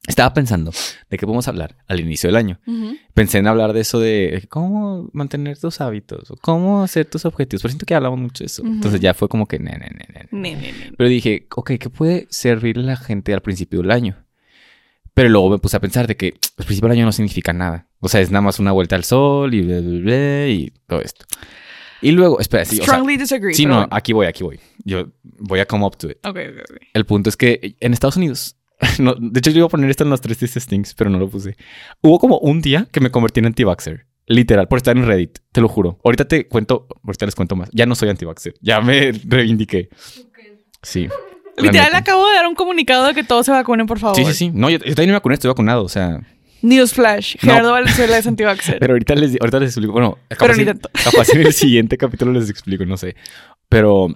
Estaba pensando de qué podemos hablar al inicio del año. Ujú. Pensé en hablar de eso de cómo mantener tus hábitos o cómo hacer tus objetivos. Pero siento que hablamos mucho de eso. Ujú. Entonces ya fue como que... ne, ne, ne. Pero dije, ok, ¿qué puede servirle a la gente al principio del año? Pero luego me puse a pensar de que el principio del año no significa nada. O sea, es nada más una vuelta al sol y bla, bla, bla, y todo esto. Y luego, espera, sí, o sea, Strongly disagree. sí, no, bueno. aquí voy, aquí voy. Yo voy a come up to it. Ok, ok, ok. El punto es que en Estados Unidos, [laughs] no, de hecho yo iba a poner esto en los tres things, pero no lo puse. Hubo como un día que me convertí en anti-vaxxer. Literal, por estar en Reddit, te lo juro. Ahorita te cuento, ahorita les cuento más. Ya no soy anti-vaxxer, ya me [laughs] reivindiqué. Sí. Literal, acabo de dar un comunicado de que todos se vacunen, por favor. Sí, sí, sí. No, yo, yo también me vacuné, estoy vacunado, o sea. Newsflash. No. Gerardo Valenzuela es anti-vaxxer. [laughs] Pero ahorita les, ahorita les explico. Bueno, capaz, Pero en- capaz en el siguiente capítulo les explico, no sé. Pero no.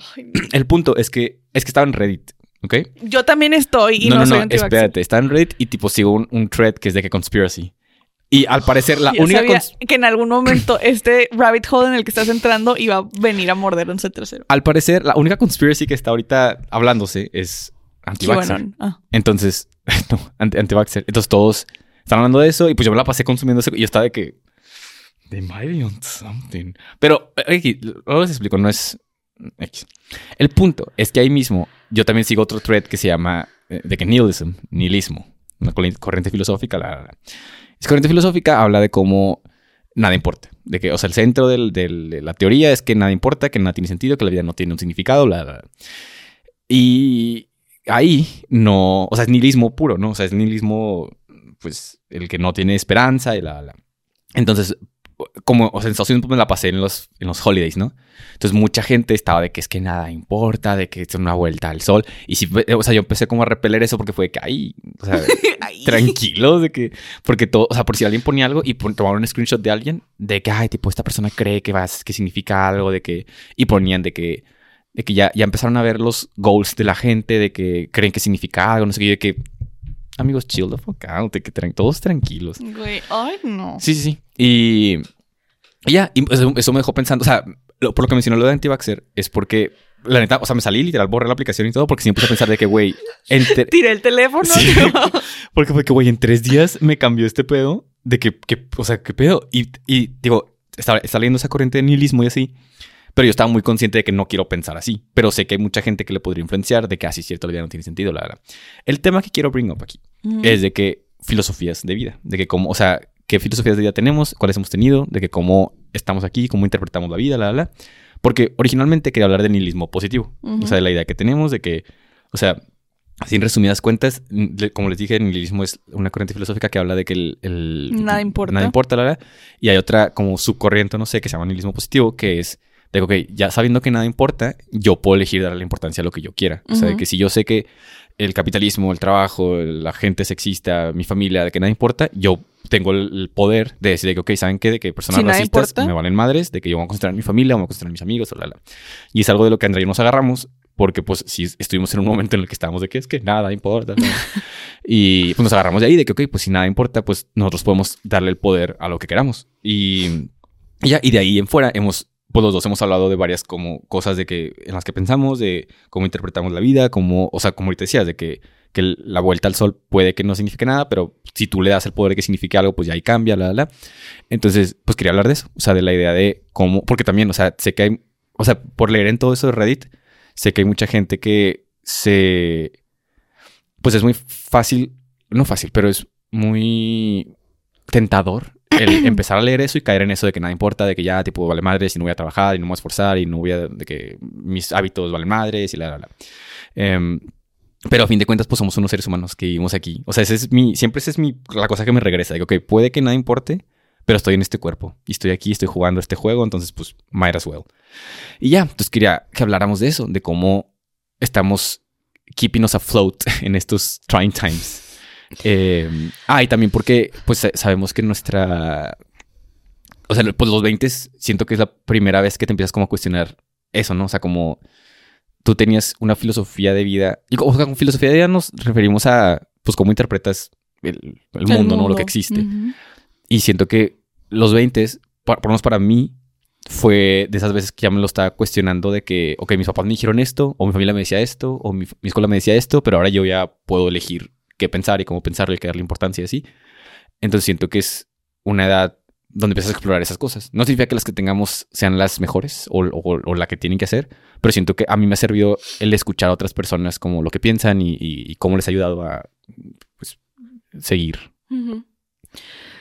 el punto es que es que estaba en Reddit, ¿ok? Yo también estoy y no, soy anti-vaxxer. espérate. Estaba en Reddit y tipo sigo un, un thread que es de que conspiracy. Y al [gasps] parecer la Ya única... sabía que en algún momento [clears throat] este rabbit hole en el que estás entrando iba a venir a morder un trasero. Al parecer, la única conspiracy que está ahorita hablándose es anti. Ah. Entonces, [laughs] no, anti- anti-vaxxer. Entonces todos están hablando de eso y pues yo me la pasé consumiendo eso y yo estaba de que... They might be on something. Pero, eh, aquí, luego les explico, no es... X. El punto es que ahí mismo yo también sigo otro thread que se llama eh, de que nihilism, nihilismo, una corriente filosófica. La, la, corriente filosófica habla de cómo nada importa. De que, o sea, el centro del- de la teoría es que nada importa, que nada tiene sentido, que la vida no tiene un significado, bla, bla. Y ahí no, o sea, es nihilismo puro, ¿no? O sea, es nihilismo, pues, el que no tiene esperanza y la, la. Entonces, como, o sea, en Estados Unidos me la pasé en los, en los holidays, ¿no? Entonces, mucha gente estaba de que es que nada importa, de que es una vuelta al sol. Y sí, o sea, yo empecé como a repeler eso porque fue que ahí, o sea, [laughs] Ay. tranquilos de que porque todo, o sea, por si alguien ponía algo y tomaban un screenshot de alguien de que ay, tipo esta persona cree que va que significa algo de que y ponían de que de que ya ya empezaron a ver los goals de la gente de que creen que significa algo, no sé qué, de que amigos chill the fuck out, de que tran- todos tranquilos. Güey, ay, no. Sí, sí, sí. Y, y ya, y eso, eso me dejó pensando, o sea, lo- por lo que mencionó lo de anti-vaxxer es porque la neta, o sea, me salí literal, borré la aplicación y todo porque siempre puse a pensar de que, güey, [laughs] Tiré el teléfono. Sí. [laughs] porque fue que, güey, en tres días me cambió este pedo de que, que o sea, qué pedo. Y, y digo, estaba, estaba leyendo esa corriente de nihilismo y así, pero yo estaba muy consciente de que no quiero pensar así. Pero sé que hay mucha gente que le podría influenciar de que así cierto, la vida no tiene sentido, la verdad. El tema que quiero bring up aquí es de que filosofías de vida, de que cómo, o sea, qué filosofías de vida tenemos, cuáles hemos tenido, de que cómo estamos aquí, cómo interpretamos la vida, la, la, la. Porque originalmente quería hablar de nihilismo positivo, Ujú. o sea, de la idea que tenemos de que, o sea, así en resumidas cuentas, como les dije, el nihilismo es una corriente filosófica que habla de que el... el- Nada importa. Nada importa, la, la. Y hay otra como subcorriente, no sé, que se llama nihilismo positivo, que es de que, ok, ya sabiendo que nada importa, yo puedo elegir darle importancia a lo que yo quiera. O sea, de que si yo sé que el capitalismo, el trabajo, la gente sexista, mi familia, de que nada importa, yo tengo el, poder de decir que, ok, ¿saben qué? De que personas Si racistas importa. me valen madres, de que yo voy a concentrar en mi familia, voy a concentrar en mis amigos, bla, bla, bla. Y es algo de lo que Andrea y yo nos agarramos, porque pues sí estuvimos en un momento en el que estábamos de que es que nada importa. ¿no? [laughs] y pues nos agarramos de ahí, de que, ok, pues si nada importa, pues nosotros podemos darle el poder a lo que queramos. Y, y ya, y de ahí en fuera hemos, pues los dos hemos hablado de varias como cosas de que, en las que pensamos, de cómo interpretamos la vida, como, o sea, como ahorita decías, de que que la vuelta al sol puede que no signifique nada, pero si tú le das el poder de que signifique algo, pues ya ahí cambia, la, la, la. Entonces, pues quería hablar de eso, o sea, de la idea de cómo, porque también, o sea, sé que hay, o sea, por leer en todo eso de Reddit, sé que hay mucha gente que se, pues es muy fácil, no fácil, pero es muy tentador el [clears throat] empezar a leer eso y caer en eso de que nada importa, de que ya, tipo, vale madres y no voy a trabajar y no me voy a esforzar y no voy a, de que mis hábitos valen madres y la, la, la. Em, pero a fin de cuentas, pues somos unos seres humanos que vivimos aquí. O sea, ese es mi, siempre esa es mi, la cosa que me regresa. Digo, ok, puede que nada importe, pero estoy en este cuerpo y estoy aquí, estoy jugando este juego, entonces pues might as well. Y ya, entonces quería que habláramos de eso, de cómo estamos keeping us afloat [laughs] en estos trying times. Eh, ah, y también porque pues sabemos que nuestra... O sea, pues los 20 siento que es la primera vez que te empiezas como a cuestionar eso, ¿no? O sea, como tú tenías una filosofía de vida. Y sea, con filosofía de vida nos referimos a, pues, cómo interpretas el, el, mundo, ¿no? Lo que existe. Uh -huh. Y siento que los 20, por, por lo menos para mí, fue de esas veces que ya me lo estaba cuestionando de que, ok, mis papás me dijeron esto, o mi familia me decía esto, o mi, mi escuela me decía esto, pero ahora yo ya puedo elegir qué pensar y cómo pensarlo y qué darle importancia y así. Entonces siento que es una edad donde empiezas a explorar esas cosas. No significa que las que tengamos sean las mejores o, la que tienen que hacer, pero siento que a mí me ha servido el escuchar a otras personas como lo que piensan y, cómo les ha ayudado a pues, seguir.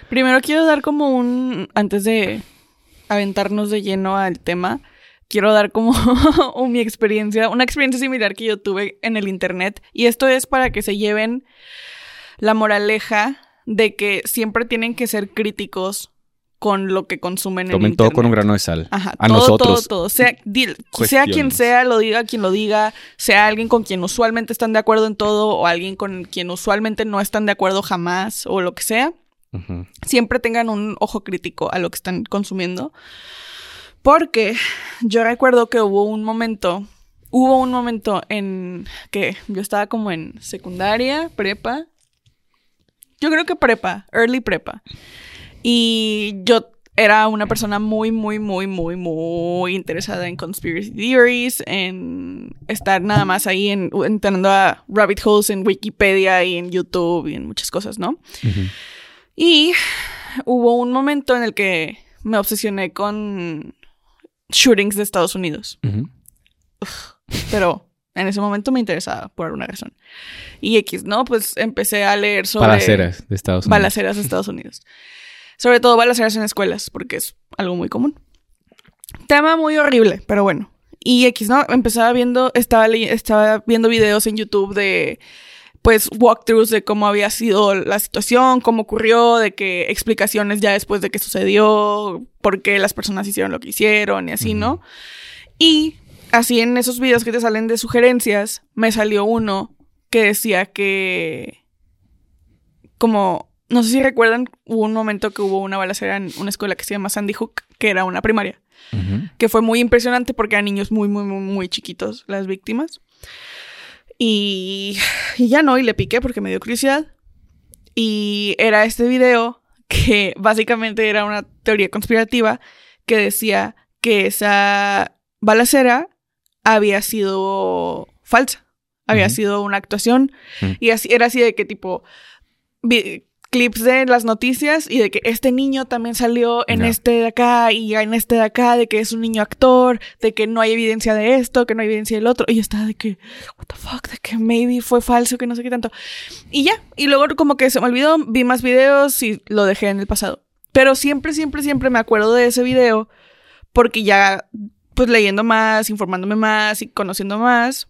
Primero quiero dar como un, antes de aventarnos de lleno al tema, quiero dar como [laughs] mi experiencia, una experiencia similar que yo tuve en el internet. Y esto es para que se lleven la moraleja de que siempre tienen que ser críticos con lo que consumen Tomen en todo internet. con un grano de sal. Ajá, a todo, nosotros. todo, todo. Sea, quien sea, lo diga quien lo diga, sea alguien con quien usualmente están de acuerdo en todo o alguien con quien usualmente no están de acuerdo jamás o lo que sea. Uh -huh. Siempre tengan un ojo crítico a lo que están consumiendo. Porque yo recuerdo que hubo un momento, hubo un momento en que yo estaba como en secundaria, prepa. Yo creo que prepa, early prepa. Y yo era una persona muy, muy, muy, muy, muy interesada en conspiracy theories, en estar nada más ahí en, entrando a rabbit holes en Wikipedia y en YouTube y en muchas cosas, ¿no? Uh -huh. Y hubo un momento en el que me obsesioné con shootings de Estados Unidos. Uh -huh. Uf, pero en ese momento me interesaba por alguna razón. Y X, ¿no? Pues empecé a leer sobre... Balaceras de Estados Unidos. Balaceras de Estados Unidos. Sobre todo balaceras en escuelas, porque es algo muy común. Tema muy horrible, pero bueno. Y X, ¿no? Empezaba viendo, estaba, estaba viendo videos en YouTube de, pues, walkthroughs de cómo había sido la situación, cómo ocurrió, de que explicaciones ya después de que sucedió, por qué las personas hicieron lo que hicieron y así. ¿no? Y así en esos videos que te salen de sugerencias, me salió uno que decía que, como no sé si recuerdan, hubo un momento que hubo una balacera en una escuela que se llama Sandy Hook, que era una primaria. Uh -huh. Que fue muy impresionante porque eran niños muy, muy, muy, muy chiquitos las víctimas. Y, y ya no, y le piqué porque me dio curiosidad. Y era este video que [laughs] básicamente era una teoría conspirativa que decía que esa balacera había sido falsa. Había uh -huh. sido una actuación. Uh -huh. Y así, era así de que tipo clips de las noticias y de que este niño también salió en no. este de acá y en este de acá, de que es un niño actor, de que no hay evidencia de esto, que no hay evidencia del otro. Y yo estaba de que, what the fuck, de que maybe fue falso, que no sé qué tanto. Y ya, y luego como que se me olvidó, vi más videos y lo dejé en el pasado. Pero siempre, siempre, siempre me acuerdo de ese video porque ya, pues leyendo más, informándome más y conociendo más,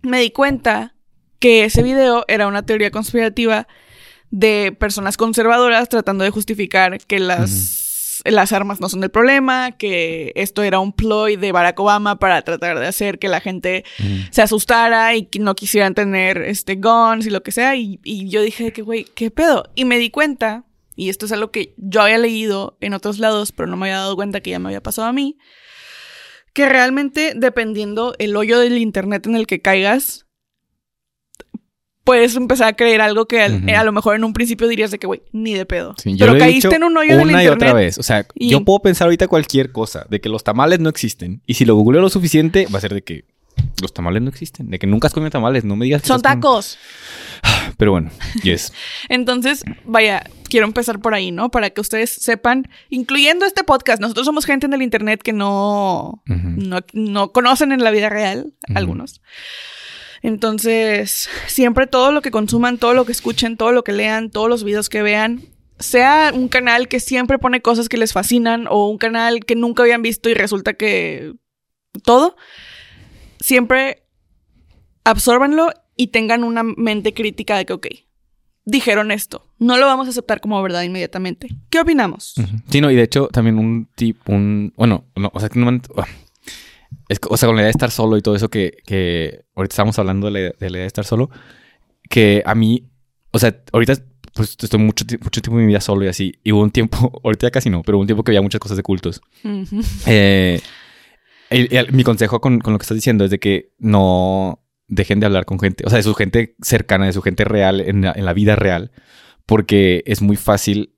me di cuenta que ese video era una teoría conspirativa de personas conservadoras tratando de justificar que las, uh -huh. las armas no son el problema, que esto era un ploy de Barack Obama para tratar de hacer que la gente uh -huh. se asustara y que no quisieran tener este guns y lo que sea. Y, y yo dije que, güey, ¿qué pedo? Y me di cuenta y esto es algo que yo había leído en otros lados, pero no me había dado cuenta que ya me había pasado a mí, que realmente dependiendo el hoyo del internet en el que caigas, puedes empezar a creer algo que a, lo mejor en un principio dirías de que, güey, ni de pedo. Sí, yo pero caíste en un hoyo del una y internet. otra vez. O sea, y- yo puedo pensar ahorita cualquier cosa, de que los tamales no existen. Y si lo googleo lo suficiente, va a ser de que los tamales no existen. De que nunca has comido tamales, no me digas que Son tacos. [sighs] Pero bueno, yes. [laughs] Entonces, vaya, quiero empezar por ahí, ¿no? Para que ustedes sepan, incluyendo este podcast, nosotros somos gente en el internet que no, no, no conocen en la vida real, algunos. Entonces, siempre todo lo que consuman, todo lo que escuchen, todo lo que lean, todos los videos que vean, sea un canal que siempre pone cosas que les fascinan o un canal que nunca habían visto y resulta que todo, siempre absórbanlo y tengan una mente crítica de que, ok, dijeron esto, no lo vamos a aceptar como verdad inmediatamente. ¿Qué opinamos? Sí, no, y de hecho también un tip, un... Bueno, no, o sea, que no... Es, o sea, con la idea de estar solo y todo eso que, que ahorita estamos hablando de la, de la idea de estar solo, que a mí, o sea, ahorita pues estoy mucho, mucho tiempo de mi vida solo y así, y hubo un tiempo, [laughs] ahorita ya casi no, pero hubo un tiempo que había muchas cosas de cultos. Eh, mi consejo con, con lo que estás diciendo es de que no dejen de hablar con gente, o sea, de su gente cercana, de su gente real, en la, en la vida real, porque es muy fácil.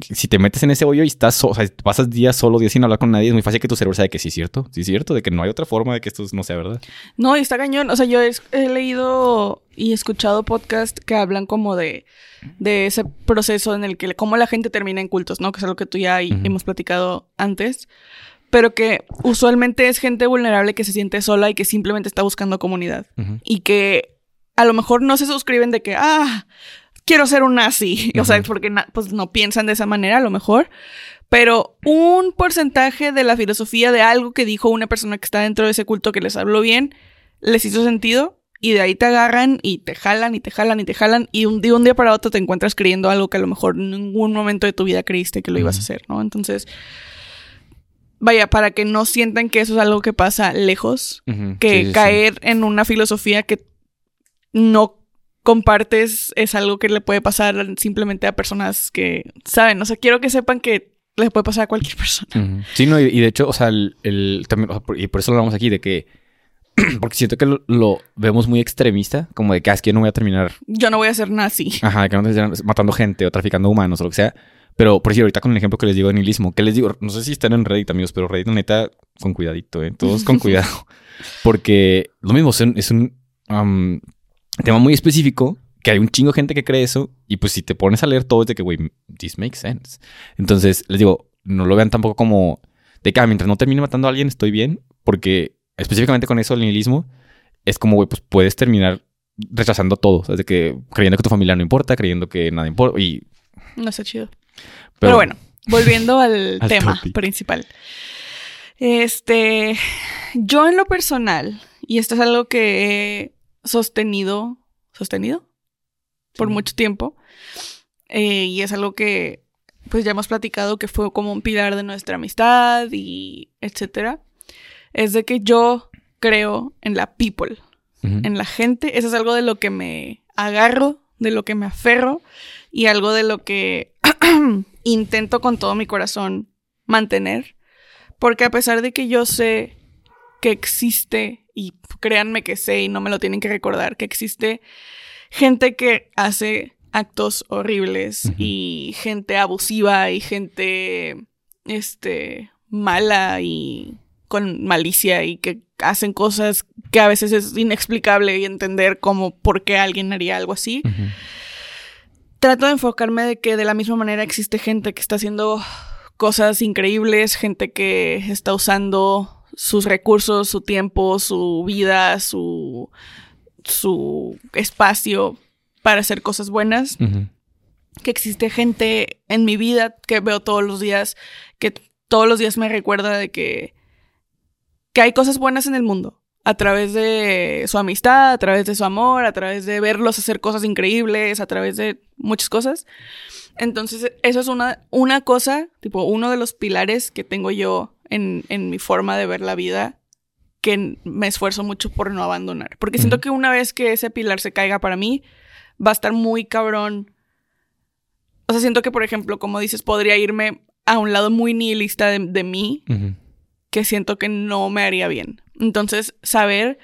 Si te metes en ese hoyo y estás, so- o sea, pasas días solo, días sin hablar con nadie, es muy fácil que tu cerebro sabe que sí es cierto, sí es cierto, de que no hay otra forma de que esto no sea verdad. No, y está cañón. O sea, yo he, he leído y escuchado podcasts que hablan como de, de ese proceso en el que cómo la gente termina en cultos, ¿no? Que es algo que tú ya hemos platicado antes. Pero que usualmente es gente vulnerable que se siente sola y que simplemente está buscando comunidad. Y que a lo mejor no se suscriben de que, ah, quiero ser un nazi. [laughs] O sea, porque pues no piensan de esa manera a lo mejor. Pero un porcentaje de la filosofía de algo que dijo una persona que está dentro de ese culto que les habló bien, les hizo sentido. Y de ahí te agarran y te jalan y te jalan y te jalan. Y un, de un día para otro te encuentras creyendo algo que a lo mejor en ningún momento de tu vida creíste que lo ibas a hacer, ¿no? Entonces, vaya, para que no sientan que eso es algo que pasa lejos, que Sí, sí, sí. caer en una filosofía que no compartes es algo que le puede pasar simplemente a personas que saben. O sea, quiero que sepan que le puede pasar a cualquier [laughs] persona. Sí, no, y, y de hecho, o sea, el, el- también, o sea, por- y por eso lo hablamos aquí, de que, [clears throat] porque siento que lo, lo vemos muy extremista, como de que "Ah, es que yo no voy a terminar, Yo no voy a ser nazi. ajá, que no terminar matando gente o traficando humanos o lo que sea. Pero, por decir, ahorita con el ejemplo que les digo de nihilismo, que les digo, no sé si están en Reddit, amigos, pero Reddit, neta, con cuidadito, ¿eh? Todos con [laughs] cuidado. Porque lo mismo, es un, es un tema muy específico, que hay un chingo de gente que cree eso, y pues si te pones a leer todo es de que, güey, this makes sense. Entonces, les digo, no lo vean tampoco como de que ah, mientras no termine matando a alguien estoy bien, porque específicamente con eso el nihilismo es como, güey, pues puedes terminar rechazando todo, o sea, de que creyendo que tu familia no importa, creyendo que nada importa, y... No está chido. Pero, bueno, volviendo al, [laughs] Al tema topic. principal. Este, yo en lo personal, y esto es algo que sostenido, sostenido por Sí. mucho tiempo, eh, y es algo que pues ya hemos platicado que fue como un pilar de nuestra amistad y etcétera, es de que yo creo en la people, en la gente. Eso es algo de lo que me agarro, de lo que me aferro y algo de lo que [clears throat] intento con todo mi corazón mantener. Porque a pesar de que yo sé que existe, créanme que sé y no me lo tienen que recordar, que existe gente que hace actos horribles y gente abusiva y gente este mala y con malicia y que hacen cosas que a veces es inexplicable y entender cómo por qué alguien haría algo así. Trato de enfocarme de que de la misma manera existe gente que está haciendo cosas increíbles, gente que está usando sus recursos, su tiempo, su vida, su su espacio para hacer cosas buenas que existe gente en mi vida que veo todos los días, que todos los días me recuerda de que, que hay cosas buenas en el mundo. A través de su amistad, a través de su amor, a través de verlos hacer cosas increíbles, a través de muchas cosas. Entonces, eso es una, una cosa, tipo, uno de los pilares que tengo yo en, en mi forma de ver la vida, que me esfuerzo mucho por no abandonar. Porque siento que una vez que ese pilar se caiga para mí, va a estar muy cabrón o sea, siento que, por ejemplo, como dices, podría irme a un lado muy nihilista de, de mí, que siento que no me haría bien. Entonces, saber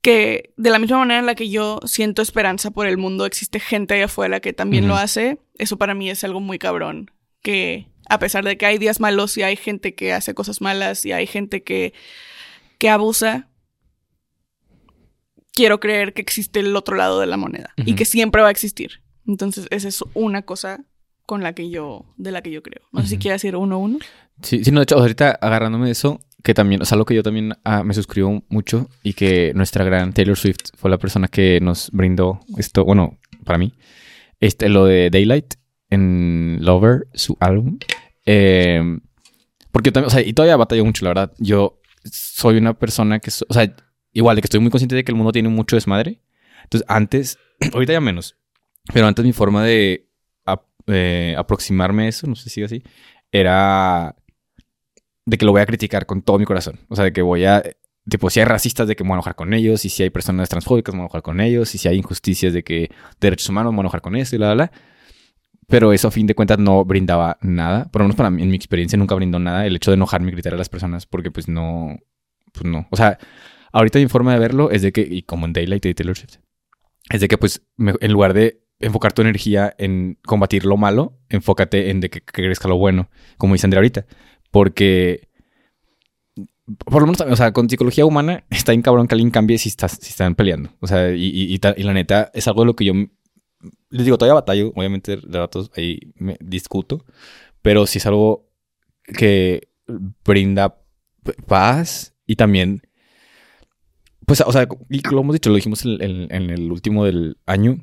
que de la misma manera en la que yo siento esperanza por el mundo, existe gente allá afuera que también lo hace, eso para mí es algo muy cabrón. Que a pesar de que hay días malos y hay gente que hace cosas malas y hay gente que, que abusa, quiero creer que existe el otro lado de la moneda y que siempre va a existir. Entonces, esa es una cosa con la que yo, de la que yo creo. No sé si quieres decir uno a uno. Sí, sí, no, de hecho, ahorita agarrándome de eso, que también, o sea, algo que yo también ah, me suscribo mucho y que nuestra gran Taylor Swift fue la persona que nos brindó esto, bueno, para mí, este, lo de Daylight en Lover, su álbum. Eh, porque también, o sea, y todavía batallo mucho, la verdad. Yo soy una persona que, o sea, igual de que estoy muy consciente de que el mundo tiene mucho desmadre. Entonces, antes, [clears throat] ahorita ya menos, pero antes mi forma de eh, aproximarme a eso, no sé si sigue así, era de que lo voy a criticar con todo mi corazón. O sea, de que voy a, tipo, si hay racistas, de que me voy a enojar con ellos, y si hay personas transfóbicas, me voy a enojar con ellos, y si hay injusticias de que derechos humanos, me voy a enojar con eso, y la, la, la. Pero eso, a fin de cuentas, no brindaba nada. Por lo menos para mí, en mi experiencia, nunca brindó nada el hecho de enojarme y gritar a las personas, porque pues no, pues no. O sea, ahorita mi forma de verlo es de que, y como en Daylight y Taylor Swift, es de que pues en lugar de enfocar tu energía en combatir lo malo, enfócate en de que, crezca lo bueno, como dice Andrea ahorita. Porque, por lo menos, o sea, con psicología humana [laughs] está bien cabrón que alguien cambie si, estás, si están peleando. O sea, y, y, y, la neta es algo de lo que yo les digo, todavía batallo, obviamente de ratos ahí me discuto, pero sí es algo que brinda paz y también pues, o sea, y lo hemos dicho, lo dijimos en, el último del año,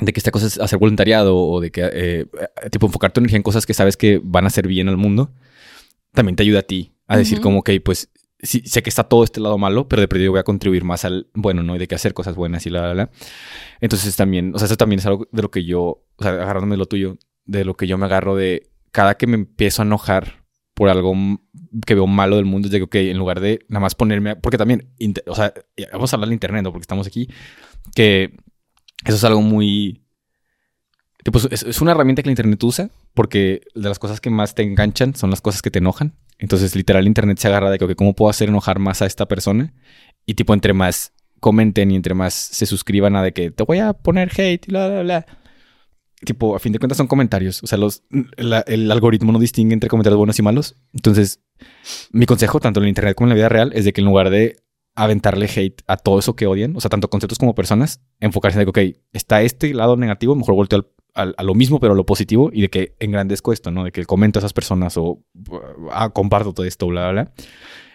de que esta cosa es hacer voluntariado o de que, eh, tipo, enfocar tu energía en cosas que sabes que van a hacer bien al mundo, también te ayuda a ti a decir como que, pues, sé que está todo este lado malo, pero de perdido voy a contribuir más al bueno, ¿no? Y de que hacer cosas buenas y la, la, la. Entonces también, o sea, eso también es algo de lo que yo, o sea, agarrándome lo tuyo, de lo que yo me agarro de cada que me empiezo a enojar por algo que veo malo del mundo, es de que, en lugar de nada más ponerme, porque también, o sea, vamos a hablar de internet, ¿no? Porque estamos aquí, que eso es algo muy... Pues es, una herramienta que el internet usa, porque de las cosas que más te enganchan son las cosas que te enojan. Entonces, literal, el internet se agarra de que, ¿cómo puedo hacer enojar más a esta persona? Y tipo, entre más comenten y entre más se suscriban a de que te voy a poner hate y bla, bla, bla tipo, a fin de cuentas son comentarios. O sea, los, el algoritmo no distingue entre comentarios buenos y malos. Entonces, mi consejo, tanto en internet como en la vida real, es de que en lugar de aventarle hate a todo eso que odian, o sea, tanto conceptos como personas, enfocarse en que, ok, está este lado negativo, mejor volteo al, a lo mismo, pero a lo positivo, y de que engrandezco esto, ¿no? De que comento a esas personas o ah, comparto todo esto, bla, bla, bla,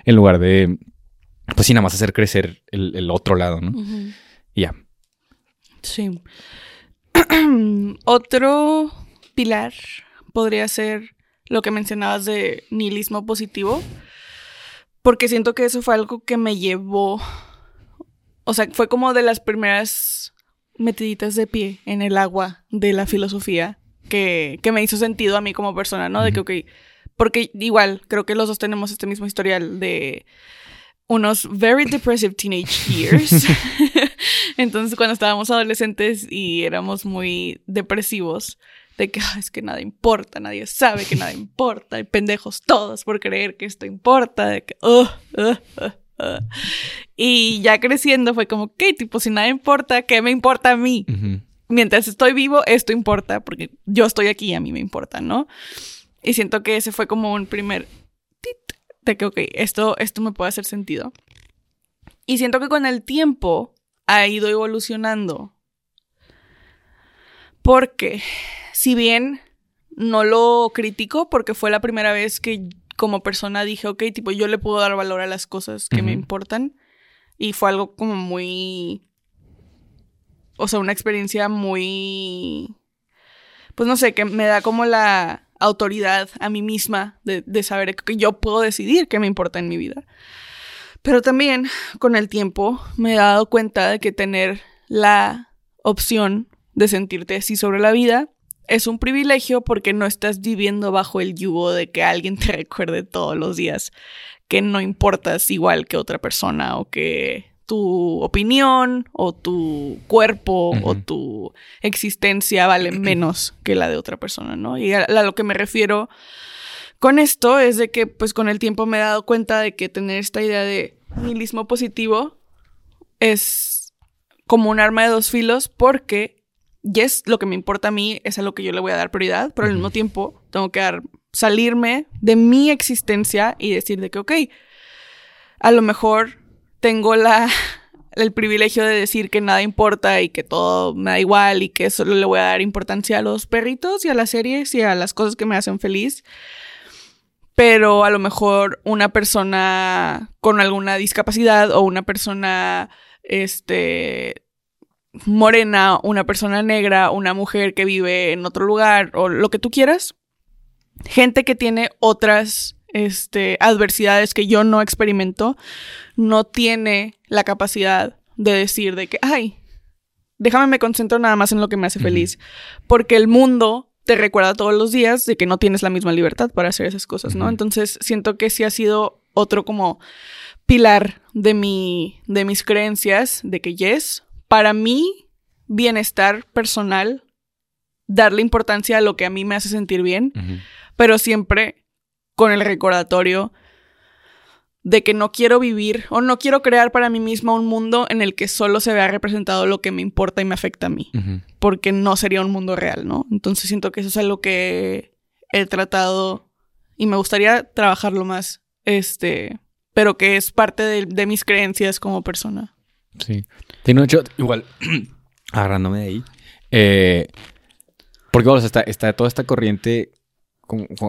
en lugar de, pues sí, nada más hacer crecer el, otro lado, ¿no? Y ya. Sí. [clears throat] Otro pilar podría ser lo que mencionabas de nihilismo positivo, porque siento que eso fue algo que me llevó, o sea, fue como de las primeras metiditas de pie en el agua de la filosofía que, me hizo sentido a mí como persona, ¿no? De que, ok, porque igual creo que los dos tenemos este mismo historial de unos very depressive teenage [laughs] years. [laughs] Entonces, cuando estábamos adolescentes y éramos muy depresivos, de que es que nada importa, nadie sabe que nada [laughs] importa, hay pendejos todos por creer que esto importa, de que, [laughs] y ya creciendo fue como, ¿qué? Tipo, si nada importa, ¿qué me importa a mí? Mientras estoy vivo, esto importa, porque yo estoy aquí y a mí me importa, ¿no? Y siento que ese fue como un primer de que, ok, esto, esto me puede hacer sentido. Y siento que con el tiempo ha ido evolucionando. Porque, si bien no lo critico, porque fue la primera vez que como persona dije, ok, tipo, yo le puedo dar valor a las cosas que me importan. Y fue algo como muy... O sea, una experiencia muy... Pues no sé, que me da como la autoridad a mí misma de, saber que yo puedo decidir qué me importa en mi vida. Pero también con el tiempo me he dado cuenta de que tener la opción de sentirte así sobre la vida es un privilegio porque no estás viviendo bajo el yugo de que alguien te [laughs] recuerde todos los días que no importas igual que otra persona o que tu opinión o tu cuerpo o tu existencia vale [clears throat] menos que la de otra persona, ¿no? Y a, lo que me refiero con esto es de que pues con el tiempo me he dado cuenta de que tener esta idea de nihilismo positivo es como un arma de dos filos porque es lo que me importa a mí es a lo que yo le voy a dar prioridad, pero al mismo tiempo tengo que dar, salirme de mi existencia y decir de que, ok, a lo mejor tengo la, [laughs] el privilegio de decir que nada importa y que todo me da igual y que solo le voy a dar importancia a los perritos y a las series y a las cosas que me hacen feliz. Pero a lo mejor una persona con alguna discapacidad o una persona este morena, una persona negra, una mujer que vive en otro lugar o lo que tú quieras, gente que tiene otras este, adversidades que yo no experimento, no tiene la capacidad de decir de que, ay, déjame me concentro nada más en lo que me hace feliz. Porque el mundo te recuerda todos los días de que no tienes la misma libertad para hacer esas cosas, ¿no? Entonces siento que sí ha sido otro como pilar de mi, de mis creencias, de que yes, para mí, bienestar personal, darle importancia a lo que a mí me hace sentir bien, pero siempre con el recordatorio de que no quiero vivir o no quiero crear para mí misma un mundo en el que solo se vea representado lo que me importa y me afecta a mí, porque no sería un mundo real, ¿no? Entonces siento que eso es algo que he tratado y me gustaría trabajarlo más, este, pero que es parte de, mis creencias como persona. Sí. Tiene hecho, igual, [clears throat] agarrándome de ahí, eh, porque bueno, está, está toda esta corriente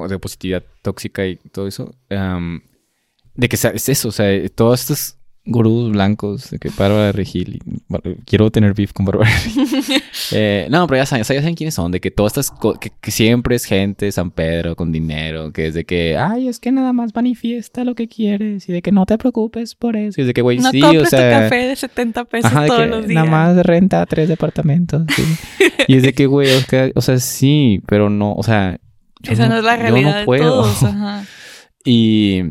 de positividad tóxica y todo eso, de que es eso, o sea, todos estos gurús blancos, de que Bárbara Regil, quiero tener beef con Bárbara [laughs] eh, no, pero ya saben, ya saben quiénes son, de que todas estas, que, que, siempre es gente San Pedro con dinero, que es de que, ay, es que nada más manifiesta lo que quieres y de que no te preocupes por eso. Y es de que, güey, no sí, o sea. café de 70 pesos todos los días. Nada más renta tres departamentos. y es de que, güey, o sea, sí, pero no, o sea, esa no, es la realidad de todos. Ajá. [laughs] y,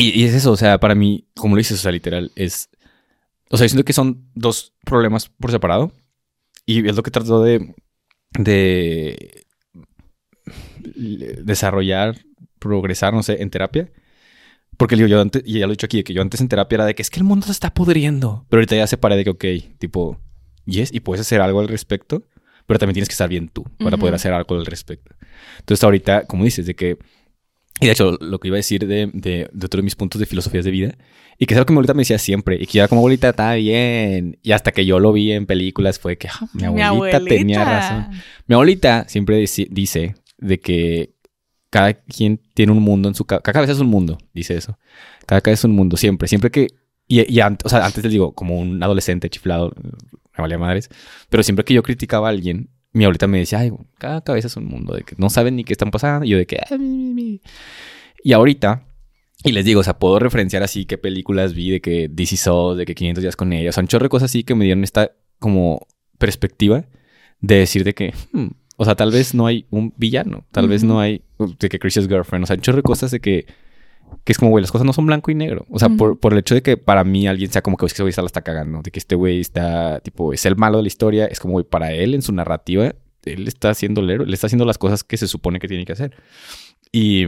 y, es eso, o sea, para mí, como lo dices, o sea, literal, es... O sea, yo siento que son dos problemas por separado. Y es lo que trato de... de desarrollar, progresar, no sé, en terapia. Porque digo, yo antes, y ya lo he dicho aquí, que yo antes en terapia era de que es que el mundo se está pudriendo. Pero ahorita ya se paré de que, ok, tipo, yes, y puedes hacer algo al respecto pero también tienes que estar bien tú para poder hacer algo al respecto. Entonces ahorita, como dices, de que... Y de hecho, lo que iba a decir de, de, de otro de mis puntos de filosofías de vida, y que es algo que mi abuelita me decía siempre, y que ya como abuelita está bien, y hasta que yo lo vi en películas fue que ah, mi, abuelita tenía razón. Mi abuelita siempre dice, de que cada quien tiene un mundo en su cabeza. Cada cabeza es un mundo, dice eso. Cada cabeza es un mundo, siempre. Siempre que. Y, y antes, o sea, antes les digo, como un adolescente chiflado, me valía madres. Pero siempre que yo criticaba a alguien, mi abuelita me decía, ay, cada cabeza es un mundo, de que no saben ni qué están pasando. Y yo de que, Y ahorita, y les digo, o sea, puedo referenciar así qué películas vi, de que DC de que 500 días con ella. O sea, un chorro de cosas así que me dieron esta como perspectiva de decir de que, hmm, o sea, tal vez no hay un villano, tal vez no hay, de que Chris's Girlfriend, o sea, un chorro de cosas de que que es como, güey, las cosas no son blanco y negro. O sea, por, por, el hecho de que para mí alguien sea como que, es que ese güey está la está cagando, de que este güey está, tipo, es el malo de la historia, es como, güey, para él en su narrativa, él está haciendo el héroe, le está haciendo las cosas que se supone que tiene que hacer. Y,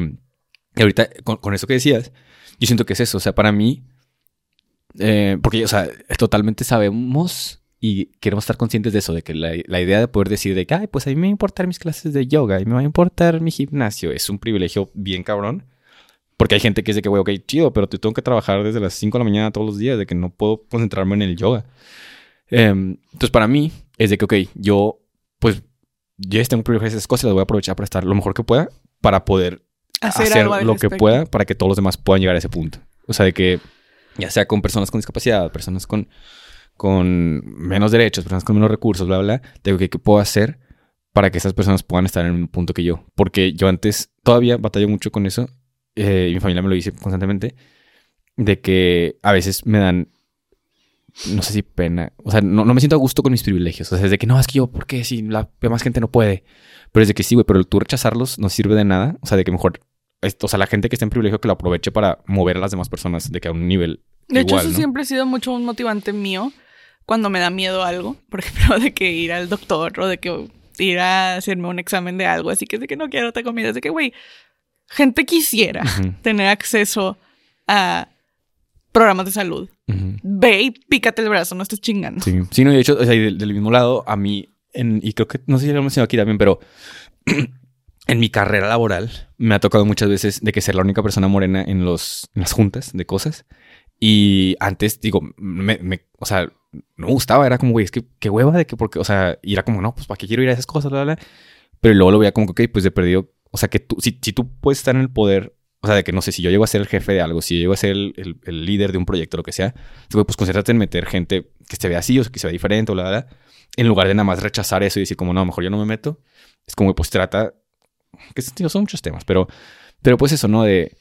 ahorita, con, eso que decías, yo siento que es eso. O sea, para mí, eh, porque, o sea, totalmente sabemos y queremos estar conscientes de eso, de que la, la, idea de poder decir de que, ay, pues a mí me va a importar mis clases de yoga y me va a importar mi gimnasio, es un privilegio bien cabrón. Porque hay gente que dice que, güey, ok, chido, pero te tengo que trabajar desde las 5 de la mañana todos los días, de que no puedo concentrarme en el yoga. Em, entonces, para mí, es de que, ok, yo, pues, ya tengo privilegios esas cosas, las voy a aprovechar para estar lo mejor que pueda, para poder hacer, lo que pueda, para que todos los demás puedan llegar a ese punto. O sea, de que, ya sea con personas con discapacidad, personas con, con menos derechos, personas con menos recursos, bla, bla, digo que qué puedo hacer para que esas personas puedan estar en un punto que yo. Porque yo antes todavía batallo mucho con eso eh, y mi familia me lo dice constantemente, de que a veces me dan, no sé si pena, o sea, no, me siento a gusto con mis privilegios. O sea, es de que no, es que yo, ¿por qué? Si la demás gente no puede. Pero es de que sí, güey, pero tú rechazarlos no sirve de nada. O sea, de que mejor, o sea, la gente que está en privilegio que lo aproveche para mover a las demás personas de que a un nivel De hecho, eso ¿no? siempre ha sido mucho un motivante mío cuando me da miedo algo. [laughs] Por ejemplo, de que ir al doctor o de que ir a hacerme un examen de algo. Así que es de que no quiero otra comida. Es de que, güey, gente quisiera tener acceso a programas de salud. Ve y pícate el brazo, no estés chingando. Sí, sí, no, y de hecho, o sea, del, del mismo lado, a mí, en, y creo que, no sé si lo he mencionado aquí también, pero [clears throat] en mi carrera laboral me ha tocado muchas veces de que ser la única persona morena en, los, en las juntas de cosas. Y antes, digo, me, me- o sea, no me gustaba, era como, güey, es que qué hueva de que, porque, o sea, y era como, no, pues, ¿para qué quiero ir a esas cosas? Bla, bla, bla. Pero luego lo veía como que, ok, pues de perdido, o sea, que tú, si, si tú puedes estar en el poder, o sea, de que no sé, si yo llego a ser el jefe de algo, si yo llego a ser el, el- el líder de un proyecto, lo que sea, pues concéntrate en meter gente que se vea así o que se vea diferente o la verdad. En lugar de nada más rechazar eso y decir como, no, mejor yo no me meto. Es como, pues trata... Que tío, son muchos temas, pero... Pero pues eso, ¿no? De...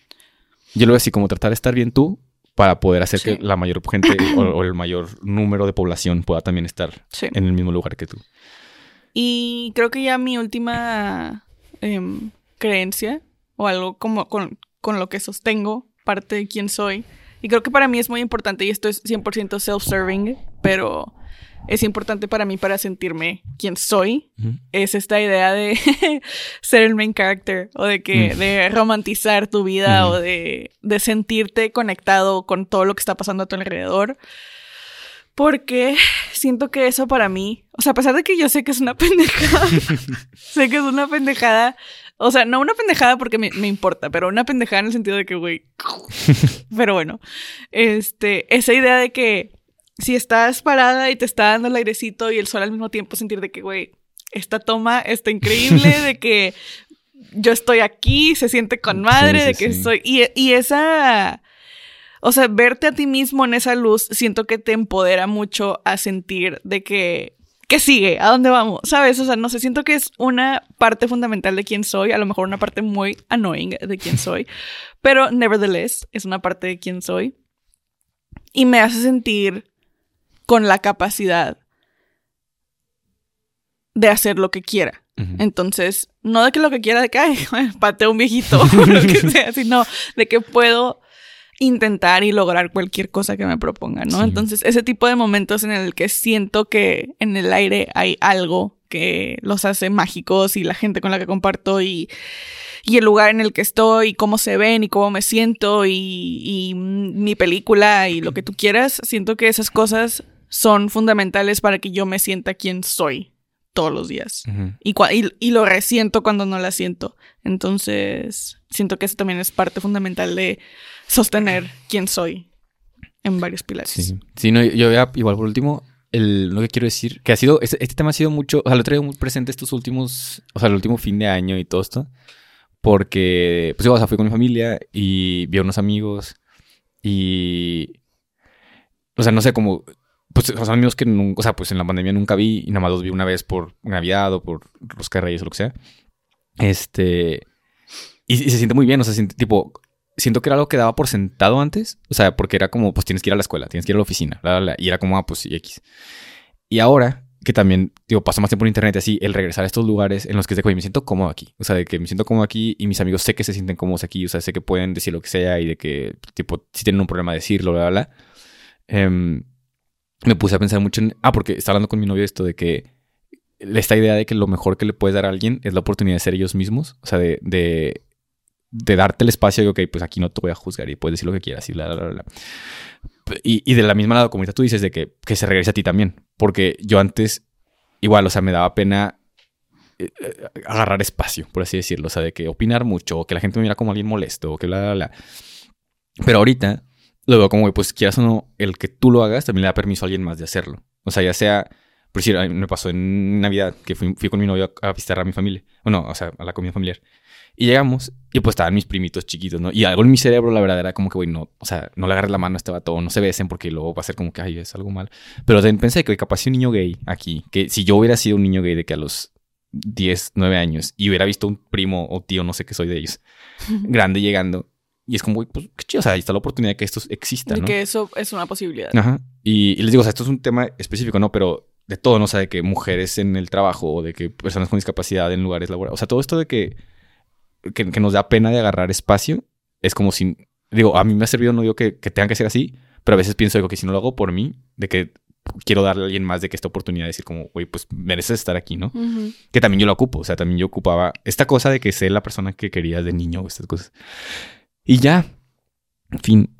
Yo lo veo así como tratar de estar bien tú para poder hacer Sí. que la mayor gente o, o el mayor número de población pueda también estar Sí. en el mismo lugar que tú. Y creo que ya mi última em, creencia o algo como con, con lo que sostengo parte de quién soy. Y creo que para mí es muy importante y esto es 100% self-serving, pero es importante para mí para sentirme quién soy. Es esta idea de [laughs] ser el main character o de que Mm. de romantizar tu vida o de, de sentirte conectado con todo lo que está pasando a tu alrededor. Porque siento que eso para mí, o sea, a pesar de que yo sé que es una [laughs] pendejada, [laughs] sé que es una pendejada, o sea, no una pendejada porque me, me importa, pero una pendejada en el sentido de que, güey, [laughs] pero bueno, este, esa idea de que si estás parada y te está dando el airecito y el sol al mismo tiempo, sentir de que, güey, esta toma está increíble, [laughs] de que yo estoy aquí, se siente con madre, Sí, de que sí. soy, y, y esa... O sea, verte a ti mismo en esa luz, siento que te empodera mucho a sentir de que, ¿qué sigue? ¿A dónde vamos? ¿Sabes? O sea, no sé, siento que es una parte fundamental de quién soy, a lo mejor una parte muy annoying de quién [laughs] soy, pero nevertheless es una parte de quién soy. Y me hace sentir con la capacidad de hacer lo que quiera. Entonces, no de que lo que quiera de que, ay, [laughs] pateo un viejito [laughs] o lo que sea, sino de que puedo intentar y lograr cualquier cosa que me proponga, ¿no? Sí. Entonces, ese tipo de momentos en el que siento que en el aire hay algo que los hace mágicos y la gente con la que comparto y, y el lugar en el que estoy y cómo se ven y cómo me siento y, y mi película y lo que tú quieras, siento que esas cosas son fundamentales para que yo me sienta quien soy todos los días. Y, cua- y, y lo resiento cuando no la siento. Entonces, siento que eso también es parte fundamental de sostener quién soy en varios pilares. Sí, sí no, yo ya, igual por último, el, lo que quiero decir, que ha sido, este, este tema ha sido mucho, o sea, lo he traído muy presente estos últimos, o sea, el último fin de año y todo esto, porque, pues, igual, o sea, fui con mi familia y vi a unos amigos y, o sea, no sé, como, pues, o sea, amigos que nunca, o sea, pues en la pandemia nunca vi y nada más los vi una vez por Navidad o por de Reyes o lo que sea. Este, y, y se siente muy bien, o sea, siente, tipo, siento que era algo que daba por sentado antes. O sea, porque era como, pues tienes que ir a la escuela, tienes que ir a la oficina, bla, bla, bla. Y era como, ah, pues sí, X. Y ahora, que también, digo, paso más tiempo en internet, así, el regresar a estos lugares en los que es de, me siento cómodo aquí. O sea, de que me siento cómodo aquí y mis amigos sé que se sienten cómodos aquí. O sea, sé que pueden decir lo que sea y de que, tipo, si tienen un problema, decirlo, bla, bla, bla. Em, me puse a pensar mucho en. Ah, porque estaba hablando con mi novio esto de que esta idea de que lo mejor que le puedes dar a alguien es la oportunidad de ser ellos mismos. O sea, de, de, de darte el espacio de, ok, pues aquí no te voy a juzgar y puedes decir lo que quieras y bla, bla, bla. Y, y de la misma lado, como tú dices, de que, que se regrese a ti también. Porque yo antes, igual, o sea, me daba pena eh, eh, agarrar espacio, por así decirlo. O sea, de que opinar mucho, o que la gente me mira como alguien molesto, o que bla, bla, bla. Pero ahorita lo veo como, pues quieras o no, el que tú lo hagas también le da permiso a alguien más de hacerlo. O sea, ya sea, por decir, me pasó en Navidad que fui, fui con mi novio a, a visitar a mi familia. O no, o sea, a la comida familiar. Y llegamos y pues estaban mis primitos chiquitos, ¿no? Y algo en mi cerebro, la verdad, era como que, güey, no, o sea, no le agarres la mano a este vato, no se besen porque luego va a ser como que, ay, es algo mal. Pero también pensé que, capaz si un niño gay aquí, que si yo hubiera sido un niño gay de que a los 10, 9 años y hubiera visto un primo o tío, no sé qué soy de ellos, [laughs] grande llegando, y es como, güey, pues qué chido, o sea, ahí está la oportunidad de que esto exista, De ¿no? que eso es una posibilidad. Ajá. Y, y les digo, o sea, esto es un tema específico, ¿no? Pero de todo, ¿no? O sea, de que mujeres en el trabajo o de que personas con discapacidad en lugares laborales. O sea, todo esto de que, que, que nos da pena de agarrar espacio es como si, digo, a mí me ha servido, no digo que, que tenga que ser así, Pero a veces pienso digo, que si no lo hago por mí, de que quiero darle a alguien más de que esta oportunidad de decir como, güey, pues mereces estar aquí, ¿no? Que también yo lo ocupo, o sea, también yo ocupaba esta cosa de que sé la persona que querías de niño, estas cosas. Y ya, en fin.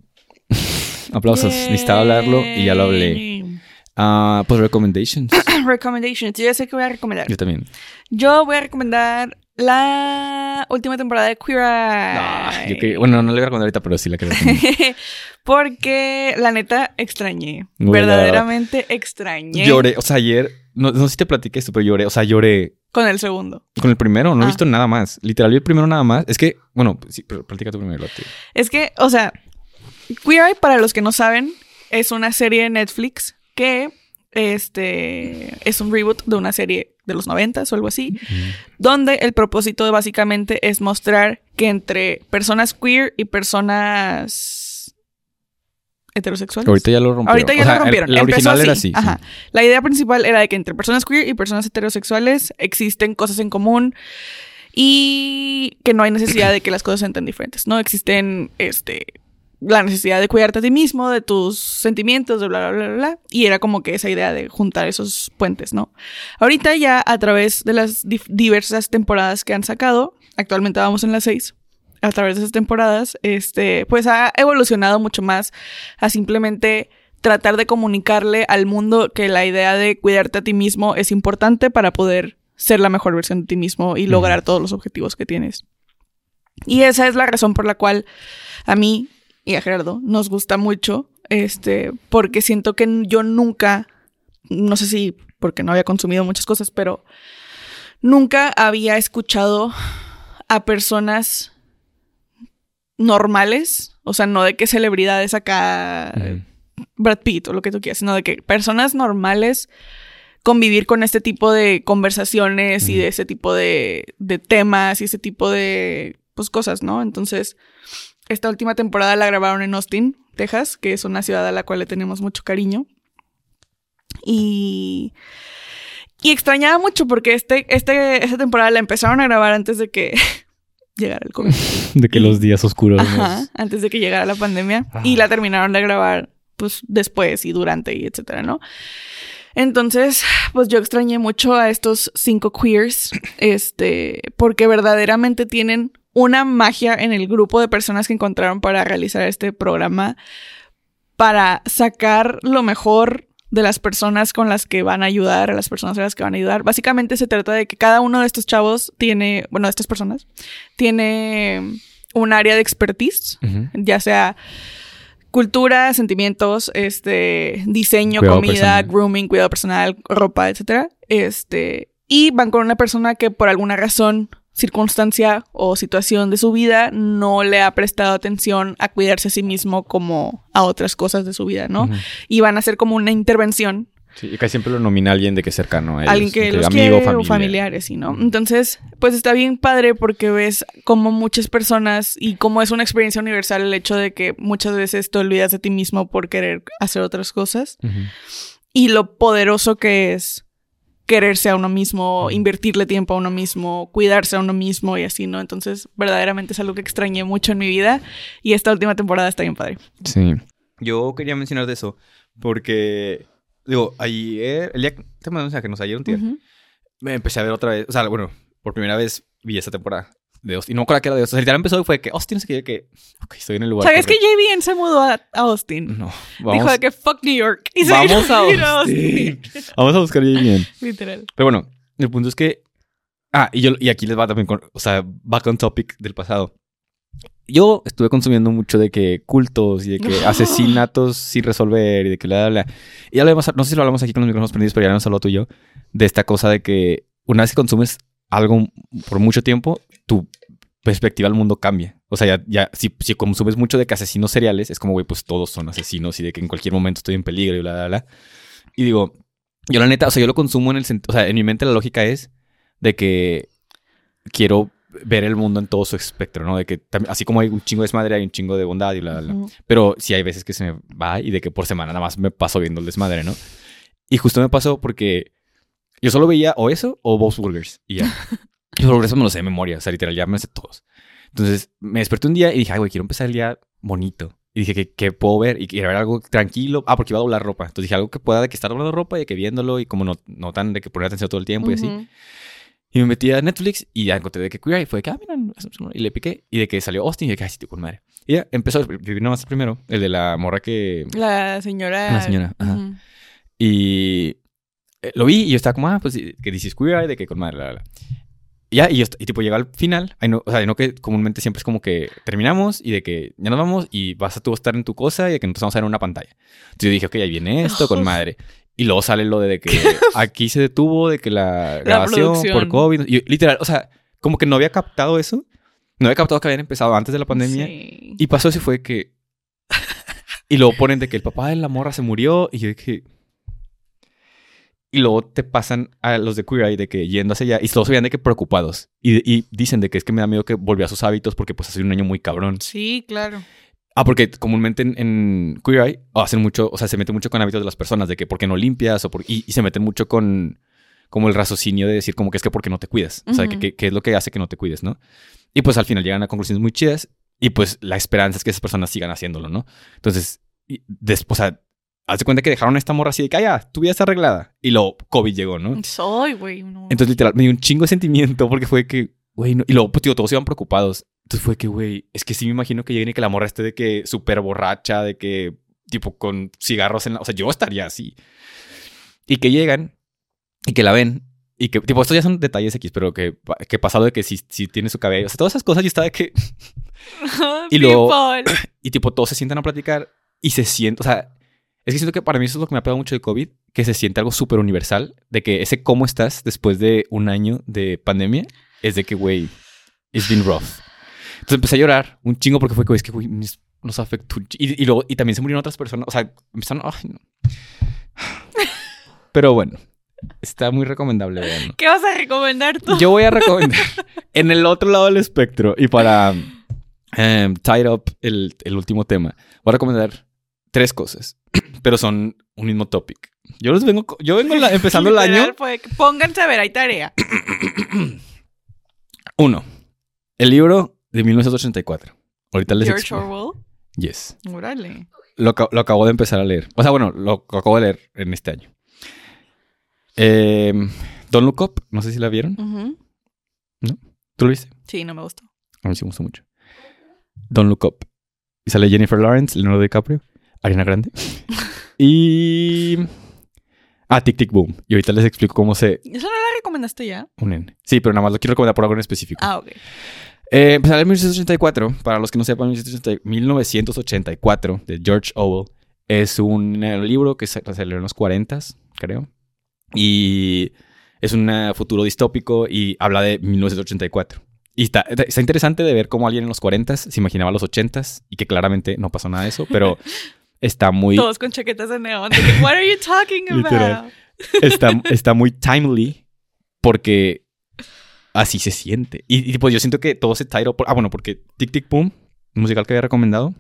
[laughs] Aplausos, necesitaba hablarlo y ya lo hablé. Ah, pues recommendations. [clears throat] Recommendations. Yo ya sé que voy a recomendar. Yo también. Yo voy a recomendar la última temporada de Queer Eye. Yo que- bueno, no le voy a recomendar ahorita, pero sí la quiero. [laughs] Porque la neta extrañé. Bueno. Verdaderamente extrañé. Lloré, o sea, ayer, no, no sé si te platiqué esto, pero lloré, o sea, lloré Con el segundo. con el primero, no he Ah. visto nada más. Literal, vi el primero nada más. Es que, bueno, sí, pero platica tú primero. tío. Es que, o sea, Queer Eye, para los que no saben, es una serie de Netflix que este es un reboot de una serie de los 90 o algo así, donde el propósito básicamente es mostrar que entre personas queer y personas heterosexuales. Ahorita ya lo rompieron. Ahorita ya O sea, lo rompieron. el- la original era así. así. sí. Ajá. La idea principal era de que entre personas queer y personas heterosexuales existen cosas en común y que no hay necesidad de que las cosas sean tan diferentes. No existen este la necesidad de cuidarte a ti mismo, de tus sentimientos, de bla, bla, bla, bla. Y era como que esa idea de juntar esos puentes, ¿no? Ahorita ya a través de las diversas temporadas que han sacado, actualmente vamos en las seis, a través de esas temporadas, este, pues ha evolucionado mucho más a simplemente tratar de comunicarle al mundo que la idea de cuidarte a ti mismo es importante para poder ser la mejor versión de ti mismo y lograr todos los objetivos que tienes. Y esa es la razón por la cual a mí y a Gerardo nos gusta mucho, este, porque siento que yo nunca, no sé si porque no había consumido muchas cosas, pero nunca había escuchado a personas normales, o sea, no de que celebridades acá. Brad Pitt o lo que tú quieras, sino de que personas normales convivir con este tipo de conversaciones y de ese tipo de, de temas y ese tipo de pues, cosas, ¿no? Entonces, esta última temporada la grabaron en Austin, Texas, que es una ciudad a la cual le tenemos mucho cariño. Y, y extrañaba mucho porque este, este, esta temporada la empezaron a grabar antes de que [laughs] llegara el COVID. De que los días oscuros. nos- Ajá, antes de que llegara la pandemia. Ah. Y la terminaron de grabar, pues, después y durante y etcétera, ¿no? Entonces, pues yo extrañé mucho a estos cinco queers, este, porque verdaderamente tienen una magia en el grupo de personas que encontraron para realizar este programa, para sacar lo mejor de las personas con las que van a ayudar, a las personas a las que van a ayudar. Básicamente se trata de que cada uno de estos chavos tiene, bueno, de estas personas, tiene un área de expertise, ya sea cultura, sentimientos, este, diseño, Cuidado comida, personal. grooming, cuidado personal, ropa, etcétera. Este, y van con una persona que por alguna razón, circunstancia o situación de su vida no le ha prestado atención a cuidarse a sí mismo como a otras cosas de su vida, ¿no? Y van a hacer como una intervención Sí, y casi siempre lo nomina alguien de que es cercano a ellos. alguien que de los amigo, quiere familia. o familiares, ¿sí, no? Entonces, pues está bien padre porque ves como muchas personas y como es una experiencia universal el hecho de que muchas veces te olvidas de ti mismo por querer hacer otras cosas y lo poderoso que es quererse a uno mismo, invertirle tiempo a uno mismo, cuidarse a uno mismo y así, ¿no? Entonces, verdaderamente es algo que extrañé mucho en mi vida y esta última temporada está bien padre. Sí. Yo quería mencionar de eso porque, digo, ayer, el día que te mandé un mensaje, nos ayer un día, Ujú. me empecé a ver otra vez, o sea, bueno, por primera vez vi esta temporada de Austin. Y no me acuerdo que era de Austin. O sea, literal empezó fue que Austin, no sé qué, yo que, ok, estoy en el lugar. ¿Sabes que. JVN se mudó a, a Austin? No, Dijo de que fuck New York. Y se vamos a vino Austin. [laughs] vamos a buscar bien. Literal. Pero bueno, el punto es que. Ah, y, yo, y aquí les va también con. O sea, back on topic del pasado. Yo estuve consumiendo mucho de que cultos y de que [laughs] asesinatos sin resolver y de que bla, bla, bla. Y ya lo no sé si lo hablamos aquí con los micrófonos prendidos, pero ya lo hablado tú y yo, de esta cosa de que una vez que consumes algo por mucho tiempo, tu perspectiva al mundo cambia. O sea, ya, ya si, si consumes mucho de que asesinos seriales, es como, güey, pues todos son asesinos y de que en cualquier momento estoy en peligro y bla, bla, bla. Y digo, yo la neta, o sea, yo lo consumo en el sentido, o sea, en mi mente la lógica es de que quiero ver el mundo en todo su espectro, ¿no? De que así como hay un chingo de desmadre, hay un chingo de bondad y bla, bla, bla. Pero sí hay veces que se me va y de que por semana nada más me paso viendo el desmadre, ¿no? Y justo me pasó porque yo solo veía o eso o Bob's Burgers y ya. [laughs] y por eso me lo sé de memoria, o sea, literal, ya me sé todos. Entonces me desperté un día y dije, ay, güey, quiero empezar el día bonito. Y dije, ¿qué, qué puedo ver? Y quería ver algo tranquilo. Ah, porque iba a doblar ropa. Entonces dije, algo que pueda de que estar doblando ropa y de que viéndolo y como no, no tan de que poner atención todo el tiempo y así. Y me metí a Netflix y ya encontré de que Queer Eye. Fue de que, ah, mira, y le piqué. Y de que salió Austin y de que, ay, sí, con madre. Y ya empezó, vi nada más primero, el de la morra que... La señora. La señora, ajá. Ujú. Y eh, lo vi y yo estaba como, ah, pues que dices Queer Eye, de que con madre, la, la, la. Y ya, y, tipo llega al final, ay, no, o sea, no que comúnmente siempre es como que terminamos y de que ya nos vamos y vas a tú estar en tu cosa y de que nosotros vamos a ver una pantalla. Entonces yo dije, ok, ahí viene esto, con madre. Y luego sale lo de, de que [laughs] aquí se detuvo, de que la grabación por. COVID. Y literal, o sea, como que no había captado eso. No había captado que habían empezado antes de la pandemia. Sí. Y pasó eso y fue que... Y luego ponen de que el papá de la morra se murió y yo dije... Y luego te pasan a los de Queer Eye de que yendo hacia allá y todos se veían de que preocupados. Y, y dicen de que es que me da miedo que volvió a sus hábitos porque pues ha sido un año muy cabrón. Sí, claro. Ah, porque comúnmente en, en Queer Eye hacen mucho, o sea, se meten mucho con hábitos de las personas, de que por qué no limpias, o por, y, y se meten mucho con como el raciocinio de decir como que es que porque no te cuidas. O sea, que, que- que es lo que hace que no te cuides, ¿no? Y pues al final llegan a conclusiones muy chidas y pues la esperanza es que esas personas sigan haciéndolo, ¿no? Entonces, después, o sea, haz de cuenta que dejaron a esta morra así de que, ah, ya, tu vida está arreglada. Y luego COVID llegó, ¿no? Soy, güey. no. Entonces, literal, me dio un chingo de sentimiento porque fue que, güey, no- y luego, pues, tío, todos iban preocupados. Entonces fue que, güey, es que sí me imagino que lleguen y que la morra esté de que súper borracha, de que, tipo, con cigarros en la... O sea, yo estaría así. Y que llegan y que la ven y que, tipo, estos ya son detalles X, pero que, que pasado de que si, si tiene su cabello, o sea, todas esas cosas y estaba de que... [laughs] y luego-. Y tipo, todos se sientan a platicar y se sienten, o sea, es que siento que para mí eso es lo que me ha pegado mucho de COVID, que se siente algo súper universal, de que ese cómo estás después de un año de pandemia, es de que, güey, it's been rough. Entonces empecé a llorar un chingo porque fue que, es que, güey, nos- afectó y, y luego, y también se murieron otras personas, o sea, empezaron, ay, no. Pero bueno, está muy recomendable. ¿Qué vas a recomendar tú? Yo voy a recomendar [laughs] en el otro lado del espectro y para em, tie up el, el último tema, voy a recomendar tres cosas, [clears throat] pero son un mismo topic. Yo los vengo, yo vengo la- [laughs] empezando el año. fue Pónganse a ver, hay tarea. [clears throat] Uno, el libro de 1984. Ahorita les George. Orwell. Yes. Órale. Lo, lo acabo de empezar a leer. O sea, bueno, lo, lo acabo de leer en este año. Em, Don't Look Up, no sé si la vieron. Ujú. ¿Tú lo viste? Sí, no me gustó. A mí sí me gustó mucho. Don't Look Up. Y sale Jennifer Lawrence, Leonardo DiCaprio, Ariana Grande. [laughs] y. Ah, Tic Tic Boom. Y ahorita les explico cómo se ¿Eso no la recomendaste ya? unen. Sí, pero nada más lo quiero recomendar por algo en específico. Ah, ok. Eh, pues en 1984. Para los que no sepan, 1980 1984 de George Orwell es un libro que se salió en los 40, creo. Y es un futuro distópico y habla de 1984. Y está, está interesante de ver cómo alguien en los 40 se imaginaba los 80 y que claramente no pasó nada de eso, pero [laughs] está muy, Todos con chaquetas de neón. What are you talking [laughs] Literal. about? está, [laughs] está muy timely porque así se siente. Y, y, pues yo siento que todo ese title... por- ah, bueno, porque Tic Tic Boom, musical que había recomendado.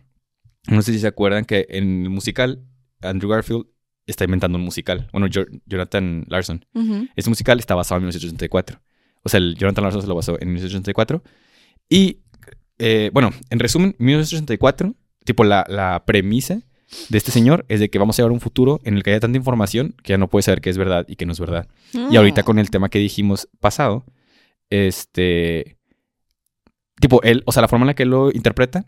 No sé si se acuerdan que en el musical Andrew Garfield está inventando un musical. Bueno, Jo- Jonathan Larson. Ujú. Ese musical está basado en 1984. O sea, el Jonathan Larson se lo basó en 1984. Y, eh, bueno, en resumen, 1984, tipo la, la premisa de este señor es de que vamos a llevar un futuro en el que haya tanta información que ya no puedes saber qué es verdad y qué no es verdad. Y ahorita con el tema que dijimos pasado, este... Tipo, él, o sea, la forma en la que él lo interpreta,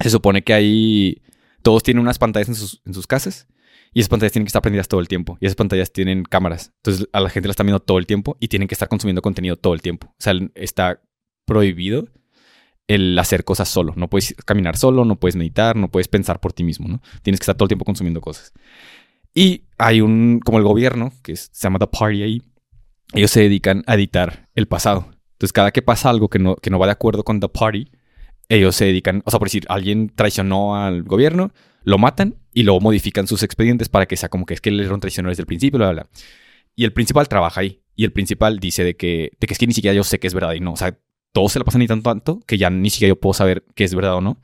se supone que ahí todos tienen unas pantallas en sus, en sus casas y esas pantallas tienen que estar prendidas todo el tiempo y esas pantallas tienen cámaras. Entonces a la gente la está viendo todo el tiempo y tienen que estar consumiendo contenido todo el tiempo. O sea, está prohibido el hacer cosas solo. No puedes caminar solo, no puedes meditar, no puedes pensar por ti mismo, ¿no? Tienes que estar todo el tiempo consumiendo cosas. Y hay un, como el gobierno, que es- se llama The Party ahí, ellos se dedican a editar el pasado. Entonces, cada que pasa algo que no, que no va de acuerdo con The Party, ellos se dedican, o sea, por decir, alguien traicionó al gobierno, lo matan y luego modifican sus expedientes para que sea como que es que él era un traicionero desde el principio, bla, bla, bla. Y el principal trabaja ahí. Y el principal dice de que, de que es que ni siquiera yo sé que es verdad y no. O sea, todos se la pasan ni tanto, tanto que ya ni siquiera yo puedo saber qué es verdad o no.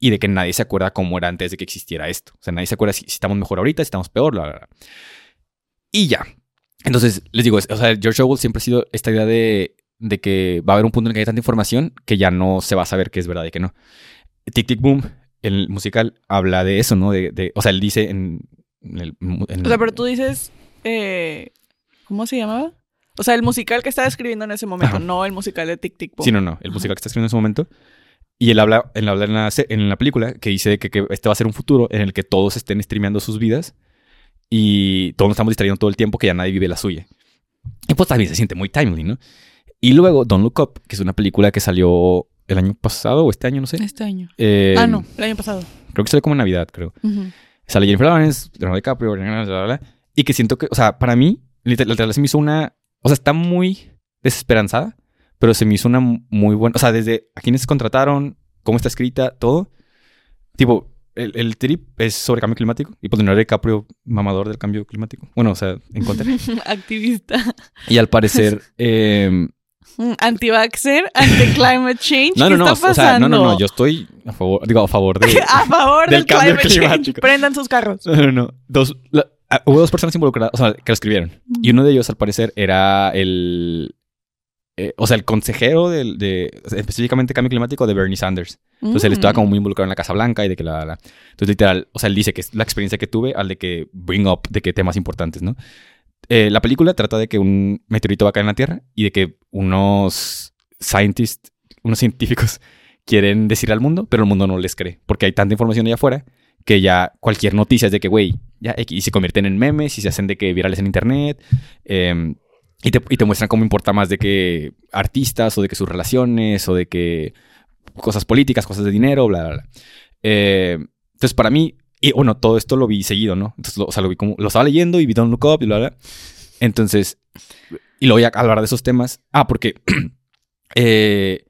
Y de que nadie se acuerda cómo era antes de que existiera esto. O sea, nadie se acuerda si, estamos mejor ahorita, si estamos peor, bla, bla. Y ya. Entonces, les digo, o sea, George Orwell siempre ha sido esta idea de, de que va a haber un punto en el que hay tanta información que ya no se va a saber qué es verdad y qué no. Tic Tic Boom el musical habla de eso, ¿no? De, de- o sea, él dice en, el... O sea, pero tú dices. eh, ¿Cómo se llamaba? O sea, el musical que estaba escribiendo en ese momento, Ajá. no el musical de Tic Tic Boom. Sí, no, no. El musical que está escribiendo en ese momento. Y él habla, él habla en, la, en la película que dice que, que este va a ser un futuro en el que todos estén streameando sus vidas y todos nos estamos distrayendo todo el tiempo que ya nadie vive la suya. Y pues también se siente muy timely, ¿no? Y luego Don't Look Up, que es una película que salió el año pasado o este año, no sé. Este año. Eh, ah, no, el año pasado. Creo que salió como en Navidad, creo. Ujú. Sale Jennifer Lawrence, Leonardo DiCaprio, bla, bla, bla, bla, y que siento que, o sea, para mí, literal, literal, se me hizo una, o sea, está muy desesperanzada, pero se me hizo una muy buena, o sea, desde a quiénes contrataron, cómo está escrita, todo. Tipo, el, el trip es sobre cambio climático, y pues Leonardo DiCaprio, mamador del cambio climático. Bueno, o sea, en contra. [laughs] Activista. y al parecer, eh, Anti-vaxxer, anti-climate change. no, ¿Qué no, no, está o sea, no, no, no, yo estoy a favor, digo, a favor [laughs] de... A favor del, del cambio climate change. climático. Prendan sus carros. No, no, no. Dos, la- hubo dos personas involucradas, o sea, que lo escribieron. Y uno de ellos, al parecer, era el. eh, o sea, el consejero del, de. específicamente cambio climático de Bernie Sanders. Entonces él estaba Mm. como muy involucrado en la Casa Blanca y de que la. la- Entonces, literal, o sea, él dice que es la experiencia que tuve al de que bring up de que temas importantes, ¿no? Eh, la película trata de que un meteorito va a caer en la Tierra y de que unos scientists, unos científicos [laughs] quieren decir al mundo, pero el mundo no les cree porque hay tanta información allá afuera que ya cualquier noticia es de que, güey, y se convierten en memes y se hacen de que virales en internet. eh, y, te, y te muestran cómo importa más de que artistas o de que sus relaciones o de que cosas políticas, cosas de dinero, bla, bla, bla. Eh, entonces, para mí, y bueno, todo esto lo vi seguido, ¿no? Entonces, lo, o sea, lo vi como, lo estaba leyendo y vi Don't Look Up y bla, bla. Entonces, y luego ya hablar de esos temas. Ah, porque, [clears throat] eh,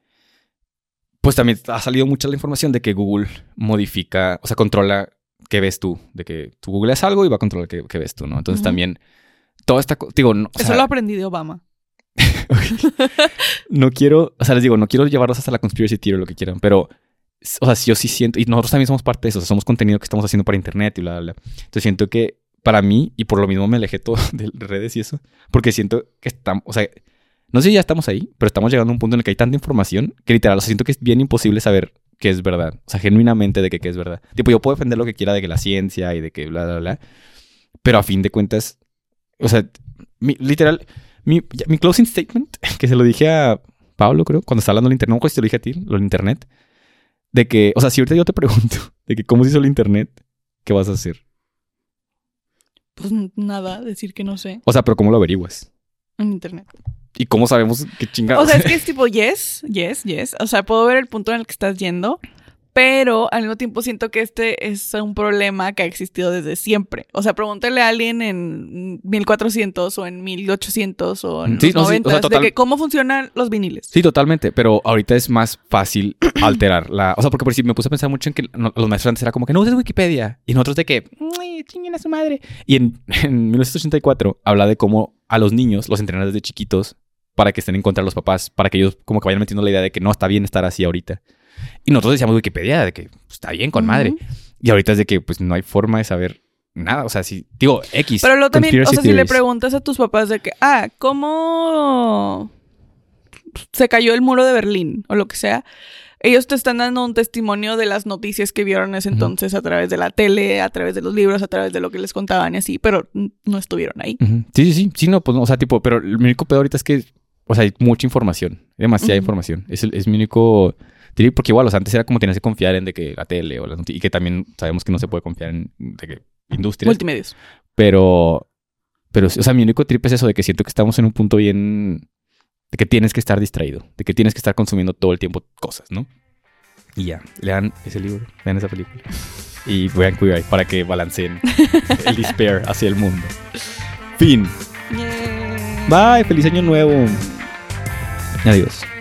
pues también ha salido mucha la información de que Google modifica, o sea, controla qué ves tú, de que tú googleas algo y va a controlar qué, qué ves tú, ¿no? Entonces también, toda esta, digo, no, Eso sea, lo aprendí de Obama. [laughs] no quiero, o sea, les digo, no quiero llevarlos hasta la conspiracy theory o lo que quieran, pero, o sea, si yo sí siento, y nosotros también somos parte de eso, o sea, somos contenido que estamos haciendo para internet y bla, bla, bla. Entonces siento que para mí, y por lo mismo me alejé todo [laughs] de redes y eso, porque siento que estamos, o sea, no sé si ya estamos ahí, pero estamos llegando a un punto en el que hay tanta información que literal, o sea, siento que es bien imposible saber qué es verdad, o sea, genuinamente de que qué es verdad. Tipo, yo puedo defender lo que quiera de que la ciencia y de que bla, bla, bla, pero a fin de cuentas, o sea, mi- literal, mi, closing statement, [laughs] que se lo dije a Pablo, creo, cuando estaba hablando del internet, no te lo dije a ti, lo del internet, de que, o sea, si ahorita yo te [laughs] pregunto de que cómo se hizo el internet, ¿qué vas a hacer? Pues nada, decir que no sé. O sea, pero ¿cómo lo averiguas? En internet. ¿Y cómo sabemos qué chingados? O sea, es [laughs] que es tipo yes, yes, yes. O sea, puedo ver el punto en el que estás yendo, pero al mismo tiempo siento que este es un problema que ha existido desde siempre. O sea, pregúntale a alguien en 1400 o en 1800 o en Sí, los no, sí, o sea, 90 total- de que cómo funcionan los viniles. Sí, totalmente, pero ahorita es más fácil [clears throat] alterar la... O sea, porque por si me puse a pensar mucho en que los maestros antes era como que no uses Wikipedia y nosotros de que "Ay, chinguen a su madre. Y en, [laughs] en 1984 habla de cómo a los niños los entrenan desde chiquitos para que estén en contra de los papás, para que ellos como que vayan metiendo la idea de que no está bien estar así ahorita. Y nosotros decíamos Wikipedia de que pues, está bien con madre. Y ahorita es de que pues no hay forma de saber nada. O sea, si digo X. Pero luego también, o sea, si le preguntas a tus papás de que, ah, ¿cómo se cayó el muro de Berlín? O lo que sea. Ellos te están dando un testimonio de las noticias que vieron en ese entonces a través de la tele, a través de los libros, a través de lo que les contaban y así, pero no estuvieron ahí. Sí, sí, sí. Sí, no, pues no, o sea, tipo, pero el único peor ahorita es que, o sea, hay mucha información, demasiada Ujú. información. Es, es mi único trip, porque igual, o sea, antes era como tenías que confiar en de que la tele o las noticias, y que también sabemos que no se puede confiar en de que industrias, Multimedios. pero, pero, o sea, mi único trip es eso de que siento que estamos en un punto bien, de que tienes que estar distraído, de que tienes que estar consumiendo todo el tiempo cosas, ¿no? Y ya, lean ese libro, vean esa película. Y vean Eye para que balanceen [laughs] el despair hacia el mundo. Fin. Bye, feliz año nuevo. Adiós.